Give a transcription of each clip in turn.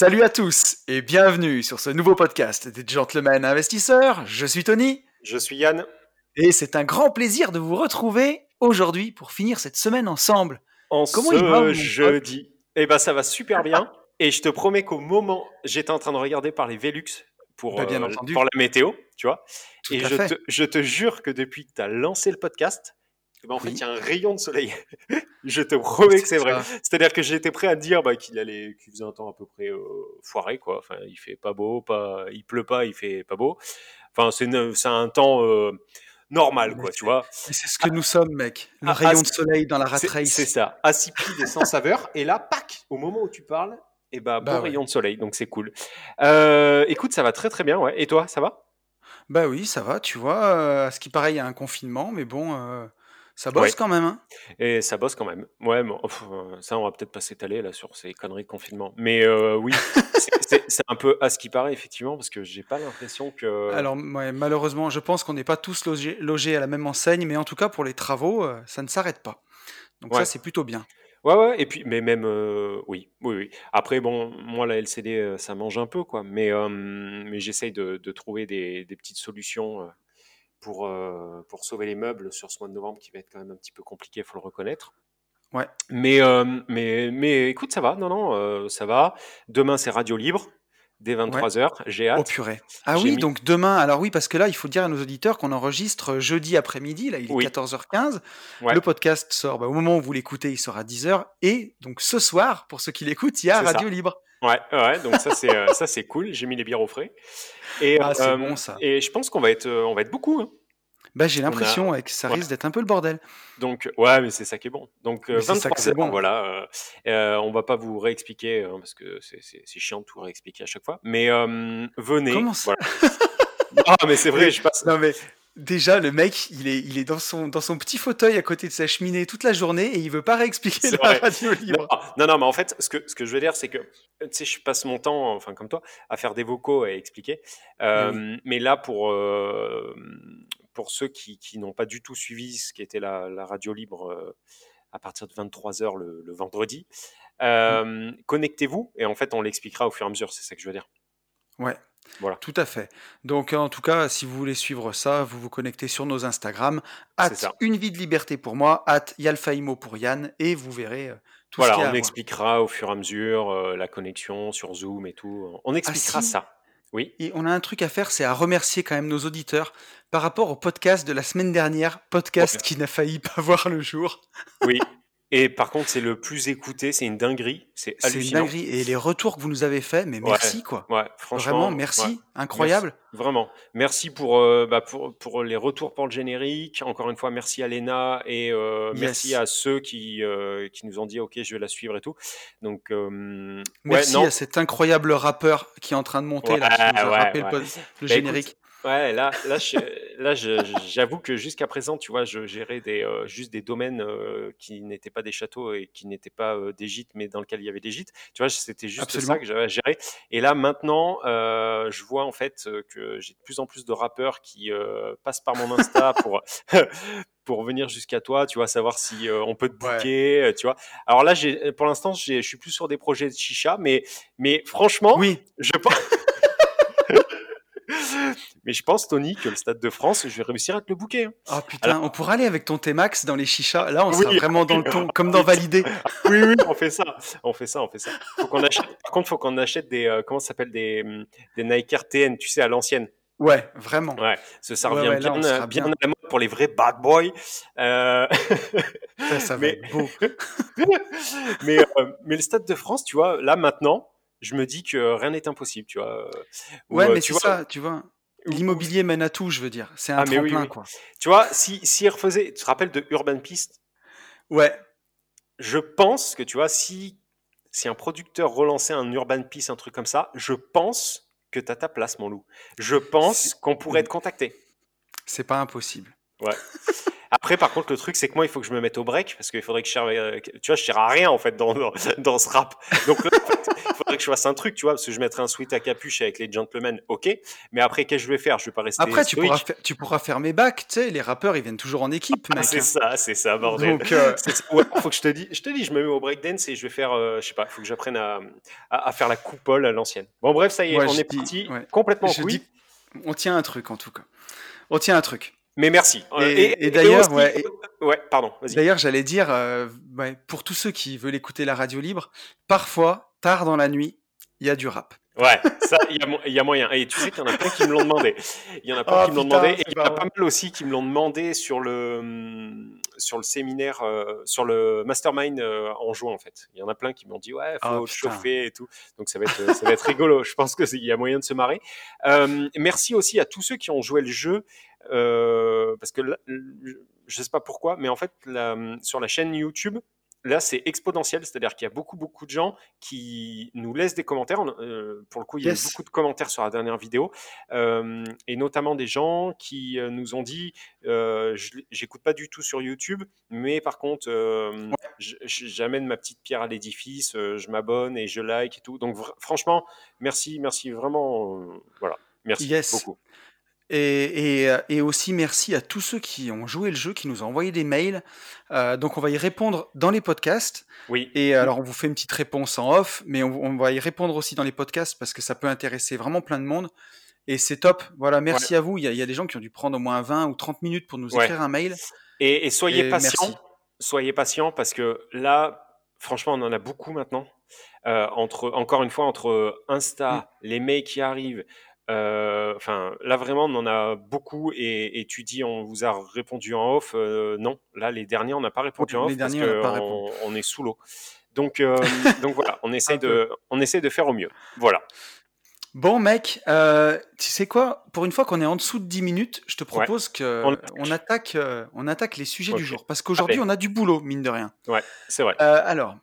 Salut à tous et bienvenue sur ce nouveau podcast des Gentlemen Investisseurs. Je suis Tony. Je suis Yann. Et c'est un grand plaisir de vous retrouver aujourd'hui pour finir cette semaine ensemble. En Comment il va, jeudi. Eh ben ça va super bien. et je te promets qu'au moment, j'étais en train de regarder par les Velux pour, bah, euh, pour la météo, tu vois. et je te, je te, jure que depuis que tu as lancé le podcast, ben, en fait, il y a un rayon de soleil. je te promets que c'est vrai. C'est-à-dire que j'étais prêt à dire bah, qu'il allait, qu'il faisait un temps à peu près euh, foiré, quoi. Enfin, il fait pas beau, pas, il pleut pas, il fait pas beau. Enfin, c'est, un temps euh, normal, quoi, tu vois. C'est ce que nous sommes, mec. Le rayon de soleil dans la rat race. C'est ça. Insipide et sans saveur. Et là, pac, au moment où tu parles, et eh bah, bah rayon de soleil, donc c'est cool. Euh, écoute, ça va très très bien, ouais. Et toi, ça va? Bah oui, ça va, tu vois. à ce qui paraît, il y a un confinement, mais bon, ça bosse quand même, hein Et ça bosse quand même. Ouais, ça, on va peut-être pas s'étaler là sur ces conneries de confinement. Mais euh, oui, c'est un peu à ce qui paraît, effectivement, parce que j'ai pas l'impression que. Alors, malheureusement, je pense qu'on n'est pas tous logés, à la même enseigne, mais en tout cas, pour les travaux, euh, ça ne s'arrête pas. Donc, ça, c'est plutôt bien. Ouais, ouais, et puis, mais même, euh, oui, oui, oui. Après, bon, moi, la LCD, ça mange un peu, quoi. Mais, mais j'essaye de, trouver des, des petites solutions pour, euh, pour sauver les meubles sur ce mois de novembre qui va être quand même un petit peu compliqué, il faut le reconnaître. Ouais. Mais, euh, mais, mais écoute, ça va, non, non, euh, ça va. Demain, c'est Radio Libre dès 23h. J'ai hâte. Oh purée. Ah oui, donc demain, alors oui, parce que là, il faut dire à nos auditeurs qu'on enregistre jeudi après-midi, là, il est 14h15. Le podcast sort, bah, au moment où vous l'écoutez, il sera à 10h. Et donc ce soir, pour ceux qui l'écoutent, il y a Radio Libre. Ouais, ouais, donc ça c'est ça c'est cool. J'ai mis les bières au frais. Et, ah, c'est bon ça. Et je pense qu'on va être on va être beaucoup. Hein. Bah, j'ai l'impression que ça risque d'être un peu le bordel. Donc, ouais, mais c'est ça qui est bon. Donc, 23 c'est bon. voilà. Euh, euh, on va pas vous réexpliquer, hein, parce que c'est chiant de tout réexpliquer à chaque fois. Mais venez. Comment ça? Ah, mais c'est vrai, je passe. Non, mais déjà, le mec, il est, il est dans, son, dans son petit fauteuil à côté de sa cheminée toute la journée et il veut pas réexpliquer la radio libre. Non, non, mais en fait, ce que, ce que je veux dire, c'est que, tu sais, je passe mon temps, enfin, comme toi, à faire des vocaux et expliquer. Mais là, pour, pour ceux qui, n'ont pas du tout suivi ce qui était la, radio libre euh, à partir de 23h le, vendredi, mmh. euh, connectez-vous et en fait on l'expliquera au fur et à mesure, c'est ça que je veux dire. Ouais, voilà. Tout à fait. Donc, en tout cas, si vous voulez suivre ça, vous vous connectez sur nos Instagram, at une vie de liberté pour moi, at Yalfaimo pour Yann, et vous verrez euh, tout voilà, ce on expliquera au fur et à mesure la connexion sur Zoom et tout. On ah, expliquera ça. Oui. Et on a un truc à faire, c'est à remercier quand même nos auditeurs par rapport au podcast de la semaine dernière, podcast qui n'a failli pas voir le jour. Oui. Et par contre, c'est le plus écouté, c'est une dinguerie, c'est hallucinant. C'est une dinguerie. Et les retours que vous nous avez faits, mais merci quoi. Ouais, franchement. Vraiment, merci, incroyable. vraiment. Merci pour, euh, bah, pour, pour, les retours pour le générique. Encore une fois, merci à Léna et euh, merci à ceux qui, euh, qui nous ont dit, OK, je vais la suive et tout. Donc, merci à cet incroyable rappeur qui est en train de monter, là, qui nous a rappelé le, le bah, générique. Ouais, là, là, là, j'avoue que jusqu'à présent, tu vois, je gérais des, euh, juste des domaines euh, qui n'étaient pas des châteaux et qui n'étaient pas euh, des gîtes, mais dans lesquels il y avait des gîtes. Tu vois, c'était juste ça que j'avais à gérer. Et là, maintenant, je vois en fait que j'ai de plus en plus de rappeurs qui passent par mon Insta pour pour venir jusqu'à toi, tu vois, savoir si on peut te booker, tu vois. Alors là, j'ai, pour l'instant, je suis plus sur des projets de chicha, mais, mais franchement, oui. je pense. Mais je pense, Tony, que le Stade de France, je vais réussir à te le booker. Oh putain, on pourra aller avec ton T-Max dans les chichas. Là, on sera vraiment dans le ton, comme dans Validé. oui, oui, on fait ça. On fait ça, on fait ça. Faut qu'on achète... Par contre, il faut qu'on achète des, euh, comment ça s'appelle, des, hum, des Nike RTN, tu sais, à l'ancienne. Ouais, vraiment. Ouais, ce, ça revient bien, bien, à la mode pour les vrais bad boys. Euh... Ça, ça va mais... être beau. mais, euh, mais le Stade de France, tu vois, là maintenant, je me dis que rien n'est impossible, tu vois. Ouais, euh, mais c'est ça, tu vois. L'immobilier mène à tout, je veux dire. C'est un ah, tremplin, quoi. Tu vois, si, si refaisait, tu te rappelles de Urban Piste Ouais. je pense que tu vois, si, si un producteur relançait un Urban Peace, un truc comme ça, je pense que tu as ta place, mon loup. Je pense qu'on pourrait te contacter. C'est pas impossible. Ouais. Après, par contre, le truc, c'est que moi, il faut que je me mette au break parce qu'il faudrait que je cherche. Euh, tu vois, je tire à rien en fait dans, dans, ce rap. Donc, il faudrait que je fasse un truc, tu vois, parce que je mettrais un sweat à capuche avec les gentlemen, ok. Mais après, qu'est-ce que je vais faire? Je vais pas rester. Après, tu pourras, tu pourras, faire mes bacs, tu sais, les rappeurs, ils viennent toujours en équipe, ah, c'est ça, c'est ça, bordel. Donc, euh... ouais, faut que je te dise, je te dis, je me mets au breakdance et je vais faire, euh, je sais pas, il faut que j'apprenne à, à, faire la coupole à l'ancienne. Bon, bref, ça y est, on est parti complètement couille. On tient un truc en tout cas. On tient un truc. Mais merci. Et, d'ailleurs, ouais, ouais, pardon. D'ailleurs, j'allais dire, euh, pour tous ceux qui veulent écouter la radio libre, parfois, tard dans la nuit, il y a du rap. Ouais, ça, il y, a moyen. Et tu sais qu'il y en a plein qui me l'ont demandé. Il y en a plein oh, qui me l'ont demandé. Et il y en a pas mal aussi qui me l'ont demandé sur le, sur le séminaire, euh, sur le mastermind euh, en juin, en fait. Il y en a plein qui m'ont dit, ouais, faut oh, chauffer et tout. Donc ça va être, ça va être rigolo. Je pense qu'il y a moyen de se marrer. merci aussi à tous ceux qui ont joué le jeu. Euh, parce que je sais pas pourquoi, mais en fait, sur la chaîne YouTube, là, c'est exponentiel, c'est-à-dire qu'il y a beaucoup, beaucoup de gens qui nous laissent des commentaires. Euh, pour le coup, il y a eu beaucoup de commentaires sur la dernière vidéo, euh, et notamment des gens qui nous ont dit j'écoute pas du tout sur YouTube, mais par contre, j'amène ma petite pierre à l'édifice, je m'abonne et je like et tout. Donc, franchement, merci, merci vraiment. voilà, merci beaucoup. Et, euh, et, aussi merci à tous ceux qui ont joué le jeu, qui nous ont envoyé des mails. Euh, donc on va y répondre dans les podcasts. Oui. Et alors on vous fait une petite réponse en off, mais on, va y répondre aussi dans les podcasts parce que ça peut intéresser vraiment plein de monde. Et c'est top. Voilà, merci à vous. Il y, a, il y, a, des gens qui ont dû prendre au moins 20 ou 30 minutes pour nous écrire un mail. Et, et soyez patients. Soyez patients parce que là, franchement, on en a beaucoup maintenant. Euh, entre, encore une fois, entre Insta, mm. les mails qui arrivent, enfin, là vraiment, on en a beaucoup et, tu dis, on vous a répondu en off. Euh, non, là, les derniers, on n'a pas répondu en off parce qu'on on est sous l'eau. Donc, euh, donc voilà, on essaie de, on essaie de faire au mieux. Voilà. Bon mec, tu sais quoi? Pour une fois qu'on est en dessous de 10 minutes, je te propose que on, attaque, on attaque les sujets du jour. Parce qu'aujourd'hui, on a du boulot, mine de rien. Ouais, c'est vrai. alors,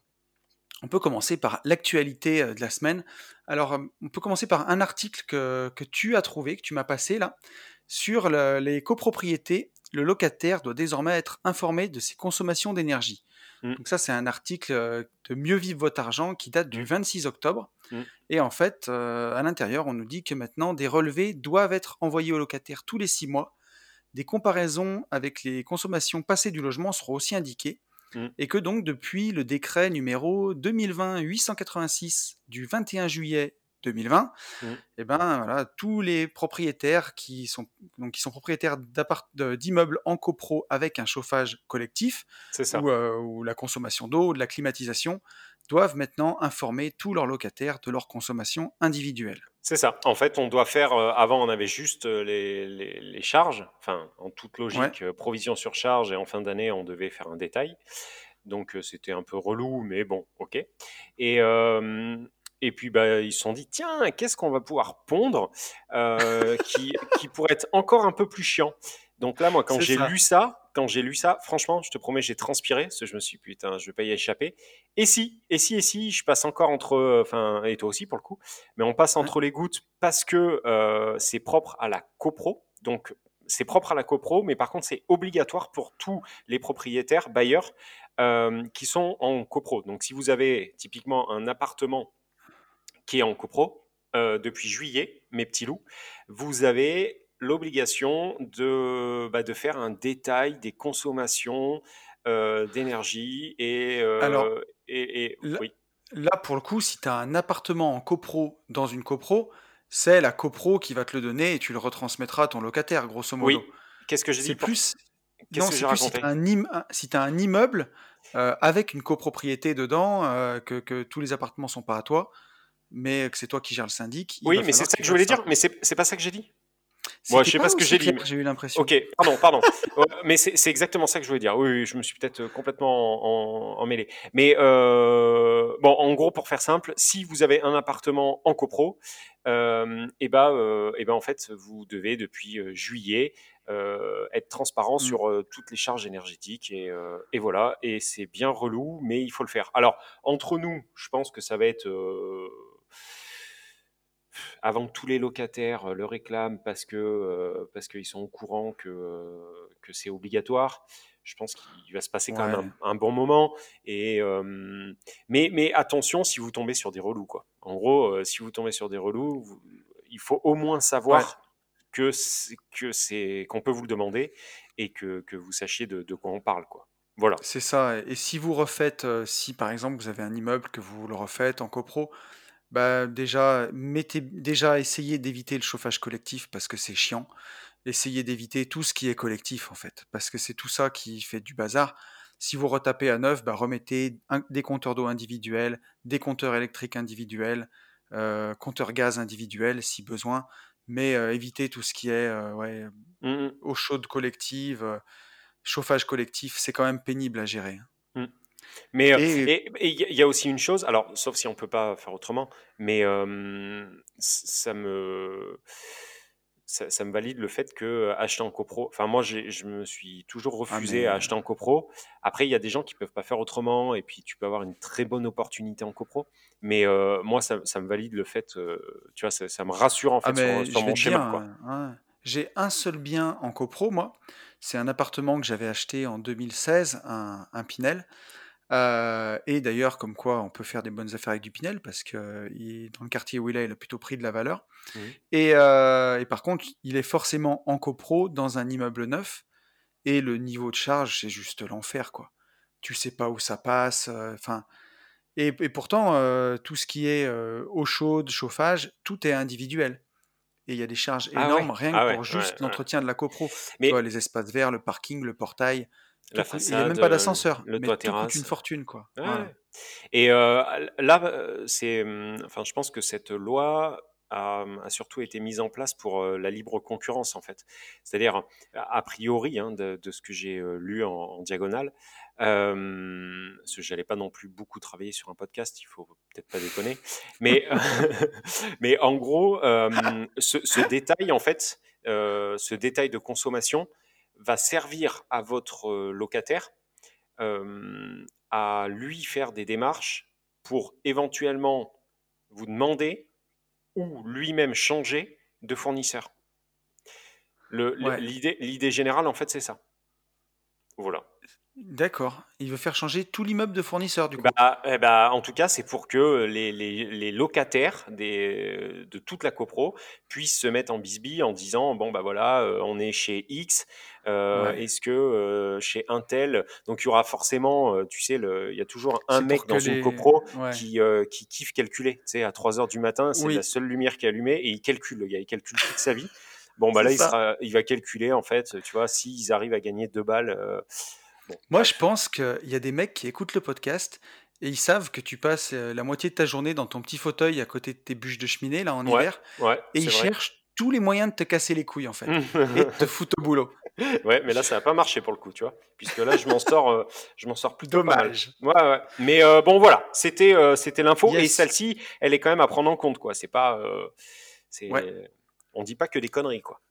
on peut commencer par l'actualité de la semaine. Alors, on peut commencer par un article que, tu as trouvé, que tu m'as passé là, sur les copropriétés. Le locataire doit désormais être informé de ses consommations d'énergie. Mmh. Donc ça, c'est un article de Mieux vivre votre argent qui date du 26 mmh. octobre. Mmh. Et en fait, à l'intérieur, on nous dit que maintenant, des relevés doivent être envoyés au locataire tous les six mois. Des comparaisons avec les consommations passées du logement seront aussi indiquées. Mmh. et que donc depuis le décret numéro 2020-886 du 21 juillet 2020, mmh. et eh ben voilà, tous les propriétaires qui sont donc qui sont propriétaires d'immeubles en copro avec un chauffage collectif ou, euh, ou, la consommation d'eau, de la climatisation, doivent maintenant informer tous leurs locataires de leur consommation individuelle. C'est ça. En fait, on doit faire. Euh, avant, on avait juste euh, les, les, charges. Enfin, en toute logique, provision sur charge. Et en fin d'année, on devait faire un détail. Donc, c'était un peu relou, mais bon, ok. Et, et puis, bah, ils se sont dit tiens, qu'est-ce qu'on va pouvoir pondre qui, qui pourrait être encore un peu plus chiant Donc là, moi, quand j'ai lu ça, quand j'ai lu ça, franchement, je te promets, j'ai transpiré, parce que je me suis dit, putain, je vais pas y échapper. Et si, et si, et si, je passe encore entre, enfin, et toi aussi pour le coup, mais on passe entre les gouttes parce que euh, c'est propre à la copro. Donc, c'est propre à la copro, mais par contre, c'est obligatoire pour tous les propriétaires, bailleurs, euh, qui sont en copro. Donc, si vous avez typiquement un appartement qui est en copro, euh, depuis juillet, mes petits loups, vous avez l'obligation de, bah, de faire un détail des consommations euh, d'énergie et, euh, Alors, et, là, oui. là, pour le coup, si tu as un appartement en copro dans une copro, c'est la copro qui va te le donner et tu le retransmettras à ton locataire, grosso modo. Oui. Qu'est-ce que je dis C'est plus. Non, c'est plus si tu as, un immeuble avec une copropriété dedans, que, que, tous les appartements sont pas à toi, mais que c'est toi qui gères le syndic. Oui, mais c'est ça que je voulais dire, mais c'est pas ça que j'ai dit. Moi, je sais pas, ce que j'ai dit. J'ai eu l'impression. Ok, pardon, pardon. mais c'est exactement ça que je voulais dire. Oui, je me suis peut-être complètement emmêlé. Mais euh, bon, en gros, pour faire simple, si vous avez un appartement en copro, et ben, et ben en fait, vous devez depuis juillet être transparent mmh. sur toutes les charges énergétiques et, et voilà. Et c'est bien relou, mais il faut le faire. Alors entre nous, je pense que ça va être avant que tous les locataires le réclament parce que parce qu'ils sont au courant que, que c'est obligatoire je pense qu'il va se passer quand même un, bon moment. Et, mais, mais attention si vous tombez sur des relous. Quoi. En gros, si vous tombez sur des relous, il faut au moins savoir que c'est qu'on peut vous le demander et que, que vous sachiez de, de, quoi on parle. Quoi. Voilà. C'est ça. Et si vous refaites, si par exemple vous avez un immeuble que vous le refaites en copro, bah déjà, mettez, déjà essayez d'éviter le chauffage collectif parce que c'est chiant essayez d'éviter tout ce qui est collectif en fait, parce que c'est tout ça qui fait du bazar. Si vous retapez à neuf, bah, remettez des compteurs d'eau individuels, des compteurs électriques individuels, euh, compteurs gaz individuels si besoin, mais euh, évitez tout ce qui est euh, ouais, mmh eau chaude collective, euh, chauffage collectif, c'est quand même pénible à gérer. Mais il y a aussi une chose, alors sauf si on peut pas faire autrement, mais ça me ça, me valide le fait que acheter en copro. Enfin, moi, je me suis toujours ah, refusé à acheter en copro. Après, il y a des gens qui peuvent pas faire autrement, et puis tu peux avoir une très bonne opportunité en copro. Mais moi, ça, me valide le fait, tu vois, ça, me rassure en ah, fait sur, mon schéma. Hein, j'ai un seul bien en copro, moi. C'est un appartement que j'avais acheté en 2016, un, un Pinel. Euh, et d'ailleurs, comme quoi on peut faire des bonnes affaires avec du Pinel, parce que dans le quartier où il est, il a plutôt pris de la valeur. Euh, et, par contre, il est forcément en copro dans un immeuble neuf, et le niveau de charge, c'est juste l'enfer, quoi. Tu sais pas où ça passe, euh, et, pourtant, tout ce qui est eau chaude, chauffage, tout est individuel. Et il y a des charges ah énormes, rien que ah pour juste l'entretien de la copro. Tu vois, les espaces verts, le parking, le portail, la il n'y a même pas d'ascenseur. Le mais toit tout coûte une fortune, quoi. Et là, c'est, mmh, enfin, je pense que cette loi a, surtout été mise en place pour la libre concurrence, en fait. C'est-à-dire, a priori, hein, de, ce que j'ai lu en, diagonale, euh, parce que j'allais pas non plus beaucoup travailler sur un podcast, il faut peut-être pas déconner. Mais, mais en gros, ce, ce, détail, en fait, ce détail de consommation va servir à votre locataire à lui faire des démarches pour éventuellement vous demander ou lui-même changer de fournisseur. L'idée générale, en fait, c'est ça. Voilà. D'accord. Il veut faire changer tout l'immeuble de fournisseurs, du coup. Bah, eh bah, en tout cas, c'est pour que les, les, locataires des, de toute la copro puissent se mettre en bisbille en disant bon, bah voilà, euh, on est chez X, euh, est-ce que euh, chez Intel, donc il y aura forcément, tu sais, il y a toujours un mec dans une copro qui, qui kiffe calculer. Tu sais, à 3 heures du matin, c'est la seule lumière qui est allumée et il calcule, le gars, il calcule toute sa vie. Bon, bah là, il, sera, il va calculer, en fait, tu vois, s'ils arrivent à gagner deux balles. Moi, je pense qu'il y a des mecs qui écoutent le podcast et ils savent que tu passes euh, la moitié de ta journée dans ton petit fauteuil à côté de tes bûches de cheminée, là, en hiver, et ils cherchent tous les moyens de te casser les couilles, en fait, et de te foutre au boulot. Ouais, mais là, ça n'a pas marché pour le coup, tu vois, puisque là, je m'en sors, euh, je m'en sors plutôt Dommage. Ouais, ouais. Mais euh, bon, voilà, c'était, c'était l'info, et celle-ci, elle est quand même à prendre en compte, quoi. C'est pas, c'est, on dit pas que des conneries, quoi.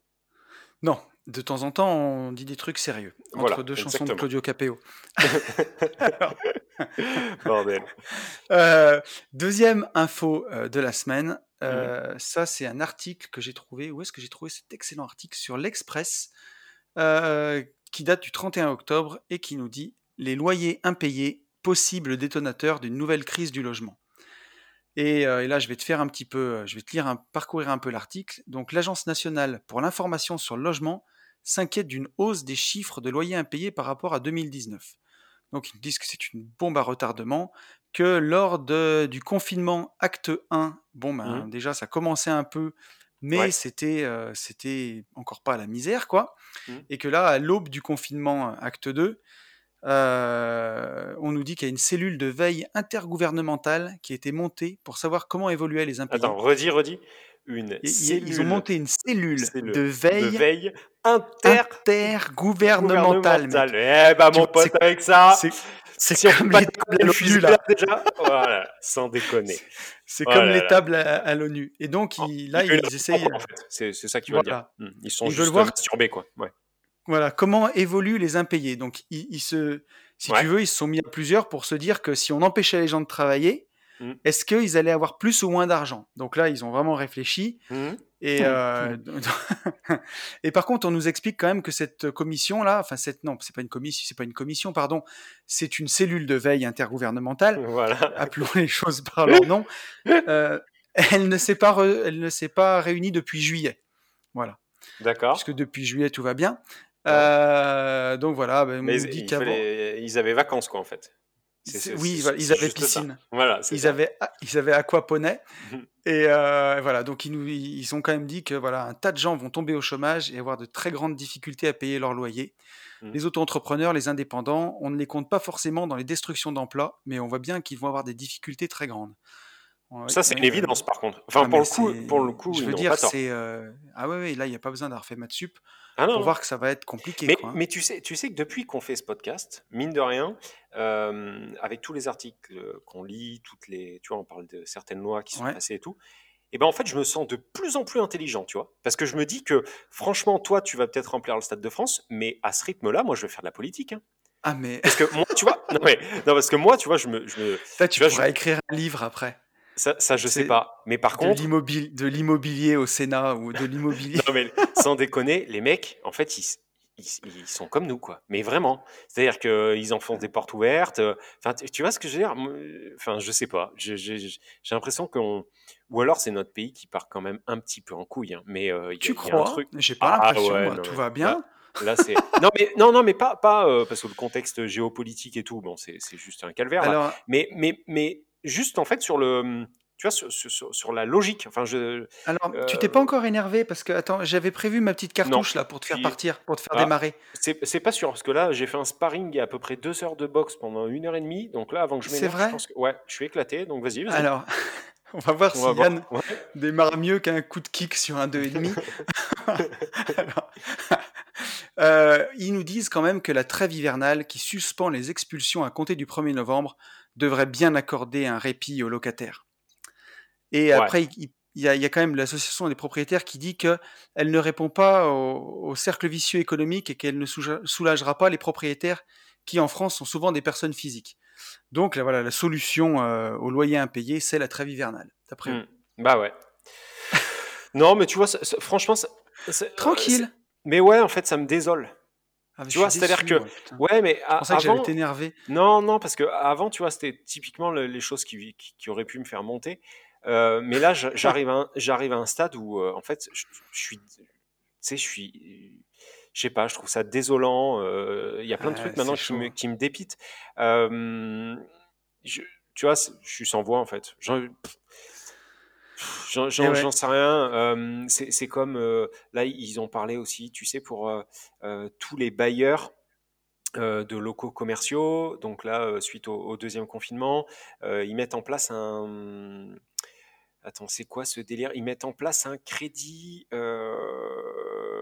Non, de temps en temps, on dit des trucs sérieux. Entre deux chansons de Claudio Capéo. Bordel. Euh, deuxième info euh, de la semaine. Euh, mhm. Ça, c'est un article que j'ai trouvé. Où est-ce que j'ai trouvé cet excellent article sur l'Express qui date du 31 octobre et qui nous dit les loyers impayés, possible détonateur d'une nouvelle crise du logement. Euh, et, là, je vais te faire un petit peu, euh, je vais te lire, un, parcourir un peu l'article. Donc, l'Agence nationale pour l'information sur le logement s'inquiète d'une hausse des chiffres de loyers impayés par rapport à 2019. Donc, ils disent que c'est une bombe à retardement, que lors de, du confinement acte 1, bon, ben, mmh. déjà, ça commençait un peu, mais c'était, euh, c'était encore pas la misère, quoi. Mmh. Et que là, à l'aube du confinement acte 2, euh, on nous dit qu'il y a une cellule de veille intergouvernementale qui a été montée pour savoir comment évoluaient les impayés. Attends, redis, redis. une Ils ont monté une cellule, de veille, veille inter... intergouvernementale. Eh ben, mon pote, avec ça, c'est comme les tables à l'ONU, là. Déjà, voilà, sans déconner. C'est comme les tables à, l'ONU. Et donc, là, ils, essayent. En fait. C'est ça qu'ils veulent dire. Hmm. Ils sont juste voir... masturbés, quoi. Ouais. Voilà, comment évoluent les impayés. Donc, ils, se, si tu veux, ils se sont mis à plusieurs pour se dire que si on empêchait les gens de travailler, mmh. est-ce qu'ils allaient avoir plus ou moins d'argent? Donc là, ils ont vraiment réfléchi. Mmh. Et, euh, et par contre, on nous explique quand même que cette commission-là, enfin cette non, c'est pas une commission, c'est pas une commission, pardon, c'est une cellule de veille intergouvernementale. Voilà. Appelons les choses par leur nom. Euh, elle ne s'est pas, elle ne s'est pas réunie depuis juillet. Voilà. D'accord. Parce que depuis juillet tout va bien. Euh, donc voilà, ben, Mais dit ils avaient vacances quoi en fait. Oui, ils avaient piscine. Voilà, ils avaient ils avaient aquaponie mhm. et euh, voilà donc ils nous ils ont quand même dit que voilà un tas de gens vont tomber au chômage et avoir de très grandes difficultés à payer leur loyer. Mhm. Les auto-entrepreneurs, les indépendants, on ne les compte pas forcément dans les destructions d'emplois, mais on voit bien qu'ils vont avoir des difficultés très grandes. Ça c'est une évidence par contre. Enfin ah, pour, le coup, pour le coup, je veux dire c'est euh, ah ouais, ouais, là il n'y a pas besoin d'avoir fait maths sup ah pour voir que ça va être compliqué. Mais, quoi, hein. mais tu, sais, tu sais que depuis qu'on fait ce podcast, mine de rien, euh, avec tous les articles qu'on lit, toutes les, tu vois, on parle de certaines lois qui sont passées et tout, et ben en fait, je me sens de plus en plus intelligent, tu vois, parce que je me dis que franchement, toi, tu vas peut-être remplir le Stade de France, mais à ce rythme-là, moi, je vais faire de la politique. Hein. Ah mais parce que moi, tu vois, non, mais, non parce que moi, tu vois, je me, je me tu, tu pourrais écrire un livre après. Ça, ça je sais pas. Mais par contre. De l'immobilier au Sénat ou de l'immobilier. non, mais sans déconner, les mecs, en fait, ils, ils, sont comme nous, quoi. Mais vraiment. C'est-à-dire qu'ils enfoncent des portes ouvertes. Enfin, tu vois ce que je veux dire? Enfin, je sais pas. J'ai l'impression qu'on. Ou alors, c'est notre pays qui part quand même un petit peu en couille. Hein. Mais euh, tu crois? J'ai pas ah, l'impression. tout va bien? Là, c'est non mais non non mais pas pas euh, parce que le contexte géopolitique et tout bon c'est juste un calvaire Alors... mais mais mais juste en fait sur le tu vois, sur, sur, sur, la logique. Enfin, je, Alors, tu t'es pas encore énervé parce que, attends, j'avais prévu ma petite cartouche là pour te faire partir, pour te faire ah, démarrer. C'est pas sûr parce que là, j'ai fait un sparring et à peu près deux heures de boxe pendant une heure et demie. Donc là, avant que je m'énerve, je pense que ouais, je suis éclaté. Donc vas-y. Vas Alors, on va voir si Yann démarre mieux qu'un coup de kick sur un 2,5. euh, ils nous disent quand même que la trêve hivernale qui suspend les expulsions à compter du 1er novembre devrait bien accorder un répit aux locataires. Et après, il, y a, quand même l'association des propriétaires qui dit qu'elle ne répond pas au, cercle vicieux économique et qu'elle ne soulagera pas les propriétaires qui, en France, sont souvent des personnes physiques. Donc, voilà, la solution euh, au loyer impayé, c'est la trêve hivernale, d'après mmh. Bah ouais. non, mais tu vois, franchement, tranquille. Mais ouais, en fait, ça me désole. Ah, tu vois, c'est-à-dire que, ouais, mais ça que énervé. Non, non, parce que avant, tu vois, c'était typiquement les choses qui, qui, auraient pu me faire monter. Euh, mais là, j'arrive à, j'arrive à un stade où, euh, en fait, je, suis, tu sais, je suis, je sais pas, je trouve ça désolant. Euh, il y a plein de trucs maintenant qui me, qui me, dépitent. je, tu vois, je suis sans voix en fait. J'en sais rien. c'est comme là, ils ont parlé aussi, tu sais, pour tous les bailleurs de locaux commerciaux. Donc là, suite au, deuxième confinement, ils mettent en place un. Attends, c'est quoi ce délire? Ils mettent en place un crédit.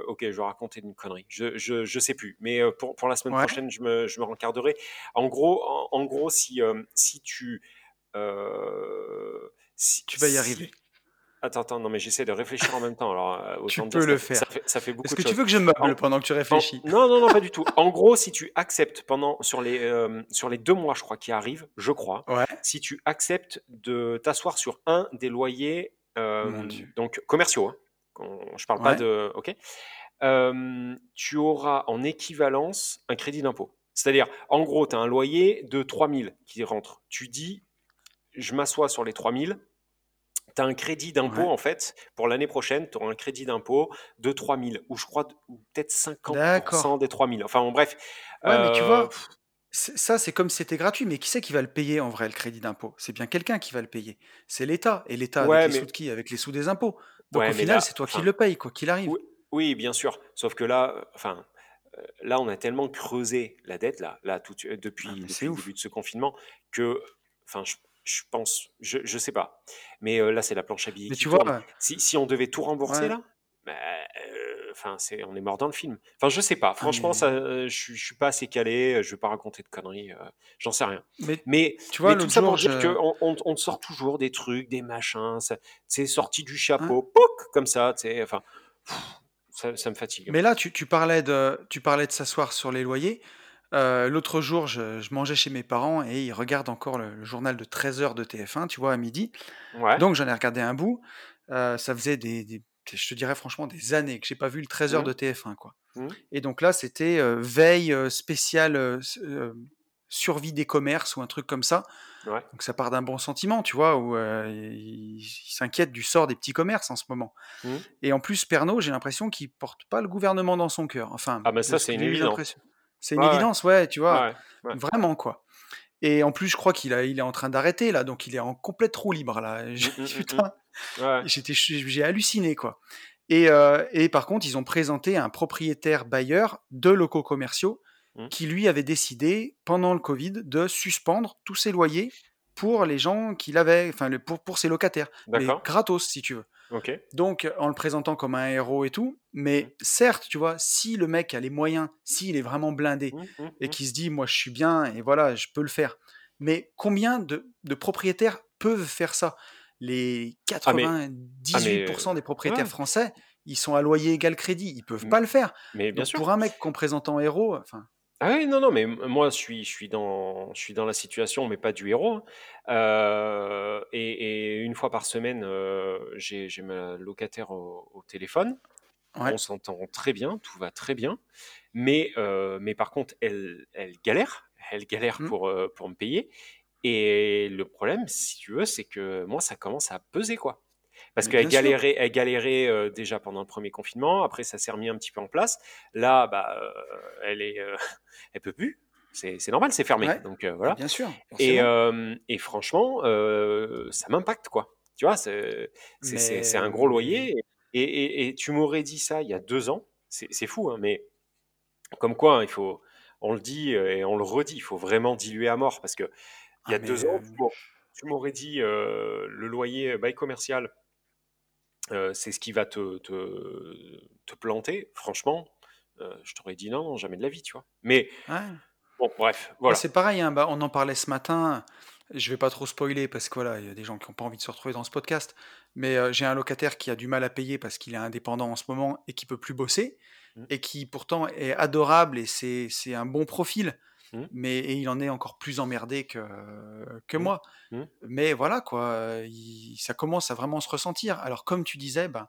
Ok, je vais raconter une connerie. Je, je, sais plus. Mais pour, pour la semaine prochaine, je me, je me rencarderai. En gros, en, gros si, si tu. si, tu vas y arriver. Attends, attends, non, mais j'essaie de réfléchir en même temps. Alors, euh, tu peux le faire. Ça fait, beaucoup Est-ce que tu veux que je meuble pendant que tu réfléchis? Non, non, non, pas du tout. En gros, si tu acceptes pendant sur les euh, sur les deux mois, je crois, qui arrivent, je crois, si tu acceptes de t'asseoir sur un des loyers euh, donc commerciaux, hein, je parle pas de, ok, tu auras en équivalence un crédit d'impôt. C'est-à-dire, en gros, tu as un loyer de 3000 qui rentre. Tu dis, je m'assois sur les 3000 tu as un crédit d'impôt, en fait, pour l'année prochaine, tu auras un crédit d'impôt de 3000, ou je crois, peut-être 50% des 3000. Enfin, bon, bref. Ouais, mais tu vois, euh, ça, c'est comme si c'était gratuit, mais qui c'est qui va le payer en vrai, le crédit d'impôt? C'est bien quelqu'un qui va le payer. C'est l'État. Et l'État, avec les sous de qui? Avec les sous des impôts. Donc au final, c'est toi qui le payes, quoi qu'il arrive. Oui, bien sûr. Sauf que là, euh, enfin, euh, là, on a tellement creusé la dette, là, là tout, depuis, ah, le début de ce confinement, que, enfin, je je pense, je, je sais pas. Mais là, c'est la planche à billets. Mais tu vois, si, si, on devait tout rembourser là, bah, enfin, c'est, on est mort dans le film. Enfin, je sais pas. Ah, Franchement, ça, je, je suis pas assez calé. Je vais pas raconter de conneries. j'en sais rien. Mais, tu vois, tout ça pour dire qu'on on, on, sort toujours des trucs, des machins. C'est sorti du chapeau, comme ça. Enfin, ça, ça, me fatigue. Mais là, tu, tu parlais de, tu parlais de s'asseoir sur les loyers. Euh, l'autre jour, je, mangeais chez mes parents et ils regardent encore le, journal de 13h de TF1, tu vois, à midi. Donc j'en ai regardé un bout. Euh, ça faisait des, je te dirais franchement, des années que j'ai pas vu le 13h mmh. de TF1, quoi. Mmh. Et donc là, c'était euh, veille spéciale survie des commerces ou un truc comme ça. Donc ça part d'un bon sentiment, tu vois, où il, s'inquiète du sort des petits commerces en ce moment. Mmh. Et en plus, Pernod, j'ai l'impression qu'il porte pas le gouvernement dans son cœur. Enfin, ah ben ça, c'est une évidence. C'est une évidence, ouais, tu vois. Vraiment, quoi. Et en plus, je crois qu'il il est en train d'arrêter, là, donc il est en complète roue libre, là. Mmh, mmh, mmh, Putain, j'ai halluciné, quoi. Et, euh, et, par contre, ils ont présenté un propriétaire bailleur de locaux commerciaux qui, lui, avait décidé, pendant le Covid, de suspendre tous ses loyers pour les gens qu'il avait, enfin, pour, pour ses locataires. Mais gratos, si tu veux. Donc, en le présentant comme un héros et tout, mais mmh. certes, tu vois, si le mec a les moyens, s'il est vraiment blindé mmh, mmh, et qu'il se dit, moi, je suis bien et voilà, je peux le faire. Mais combien de, propriétaires peuvent faire ça? Les 98% ah, ah, des propriétaires français, ils sont à loyer égal crédit, ils peuvent pas le faire. Mais bien sûr. Pour un mec qu'on présente en héros, enfin. Ah oui, non, non, mais moi, je suis, je suis, dans, je suis dans la situation, mais pas du héros. Hein. Euh, et, une fois par semaine, euh, j'ai ma locataire au, téléphone. On s'entend très bien, tout va très bien. Mais, euh, mais par contre, elle, elle galère. Elle galère mmh. pour, pour me payer. Et le problème, si tu veux, c'est que moi, ça commence à peser, quoi. Parce qu'elle galérait, elle galérait euh, déjà pendant le premier confinement. Après, ça s'est remis un petit peu en place. Là, bah, euh, elle est, euh, elle peut plus. C'est normal, c'est fermé. Donc voilà. Bien sûr. Et, et, franchement, ça m'impacte quoi. Tu vois, c'est un gros loyer. Et, et tu m'aurais dit ça il y a deux ans. C'est fou, hein, mais comme quoi, hein, il faut, on le dit et on le redit, il faut vraiment diluer à mort parce que il y a ah, deux ans, tu m'aurais dit le loyer bail commercial c'est ce qui va te, te, planter, franchement, je t'aurais dit non, jamais de la vie, tu vois. Mais bon, bref, voilà. c'est pareil, hein, bah, on en parlait ce matin. Je vais pas trop spoiler parce que voilà, il y a des gens qui n'ont pas envie de se retrouver dans ce podcast. Mais j'ai un locataire qui a du mal à payer parce qu'il est indépendant en ce moment et qui peut plus bosser mmh. et qui pourtant est adorable et c'est un bon profil. Mmh. Mais il en est encore plus emmerdé que, que mmh. moi. Mmh. Mais voilà, quoi, ça commence à vraiment se ressentir. Alors, comme tu disais, ben,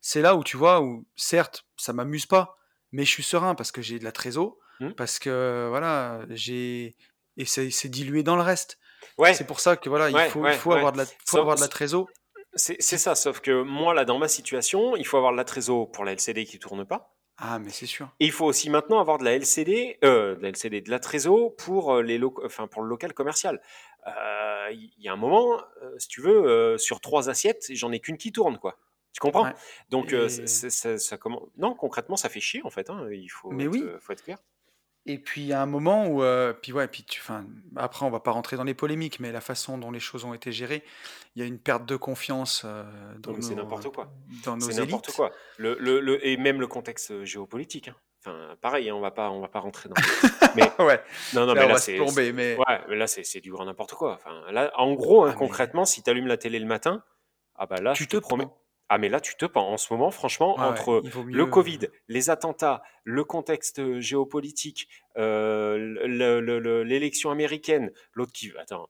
c'est là où tu vois, où certes, ça m'amuse pas, mais je suis serein parce que j'ai de la trésor, parce que voilà, j'ai. Et c'est dilué dans le reste. Ouais. C'est pour ça que voilà, il faut, il faut avoir de la, faut avoir de la trésor. C'est ça, sauf que moi, là, dans ma situation, il faut avoir de la trésor pour la LCD qui tourne pas. Ah, mais c'est sûr. Et il faut aussi maintenant avoir de la LCD, euh, de la LCD, de la Trésor pour euh, les enfin pour le local commercial. Euh, il y a un moment, si tu veux, sur trois assiettes, j'en ai qu'une qui tourne, quoi. Tu comprends? Donc ça, ça, comment Non, concrètement, ça fait chier en fait. Hein. Il faut, mais oui. faut être clair. Et puis il y a un moment où, euh, puis ouais, puis tu, enfin, après on va pas rentrer dans les polémiques, mais la façon dont les choses ont été gérées, il y a une perte de confiance euh, dans nos, c'est n'importe quoi. Dans nos c'est n'importe quoi. Le, le, le, et même le contexte géopolitique. Hein. Enfin, pareil, hein, on va pas, on va pas rentrer dans. mais ouais. Non, non, mais là c'est, mais... Ouais, mais là c'est, c'est du grand n'importe quoi. Enfin, là, en gros, hein, ah, concrètement, si tu allumes la télé le matin, ah bah là, tu te promets. Ah mais là tu te pends en ce moment franchement entre le Covid, les attentats, le contexte géopolitique, euh, l'élection américaine, l'autre qui attends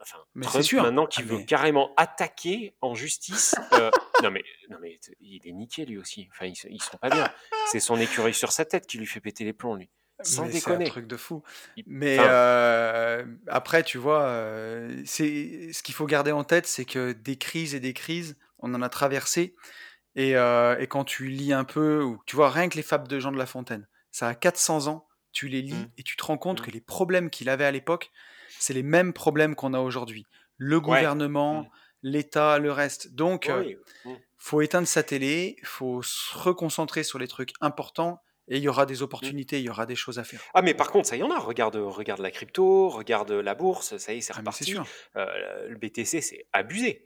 enfin mais Trump sûr. maintenant qui ah, veut carrément attaquer en justice euh, non mais non mais il est niqué lui aussi enfin ils, ils sont pas bien c'est son écurie sur sa tête qui lui fait péter les plombs lui sans déconner. C'est un truc de fou. Mais euh, après, tu vois, c'est ce qu'il faut garder en tête, c'est que des crises et des crises, on en a traversé. Euh, et, quand tu lis un peu, tu vois, rien que les fables de Jean de La Fontaine, ça a 400 ans, tu les lis mmh. et tu te rends compte mmh. que les problèmes qu'il avait à l'époque, c'est les mêmes problèmes qu'on a aujourd'hui. Le gouvernement, mmh. l'État, le reste. Donc, il euh, faut éteindre sa télé, faut se reconcentrer sur les trucs importants Et il y aura des opportunités, il y aura des choses à faire. Ah, mais par contre, ça y en a. Regarde, regarde la crypto, regarde la bourse, ça y est, c'est ah, reparti. Euh, le BTC, c'est abusé.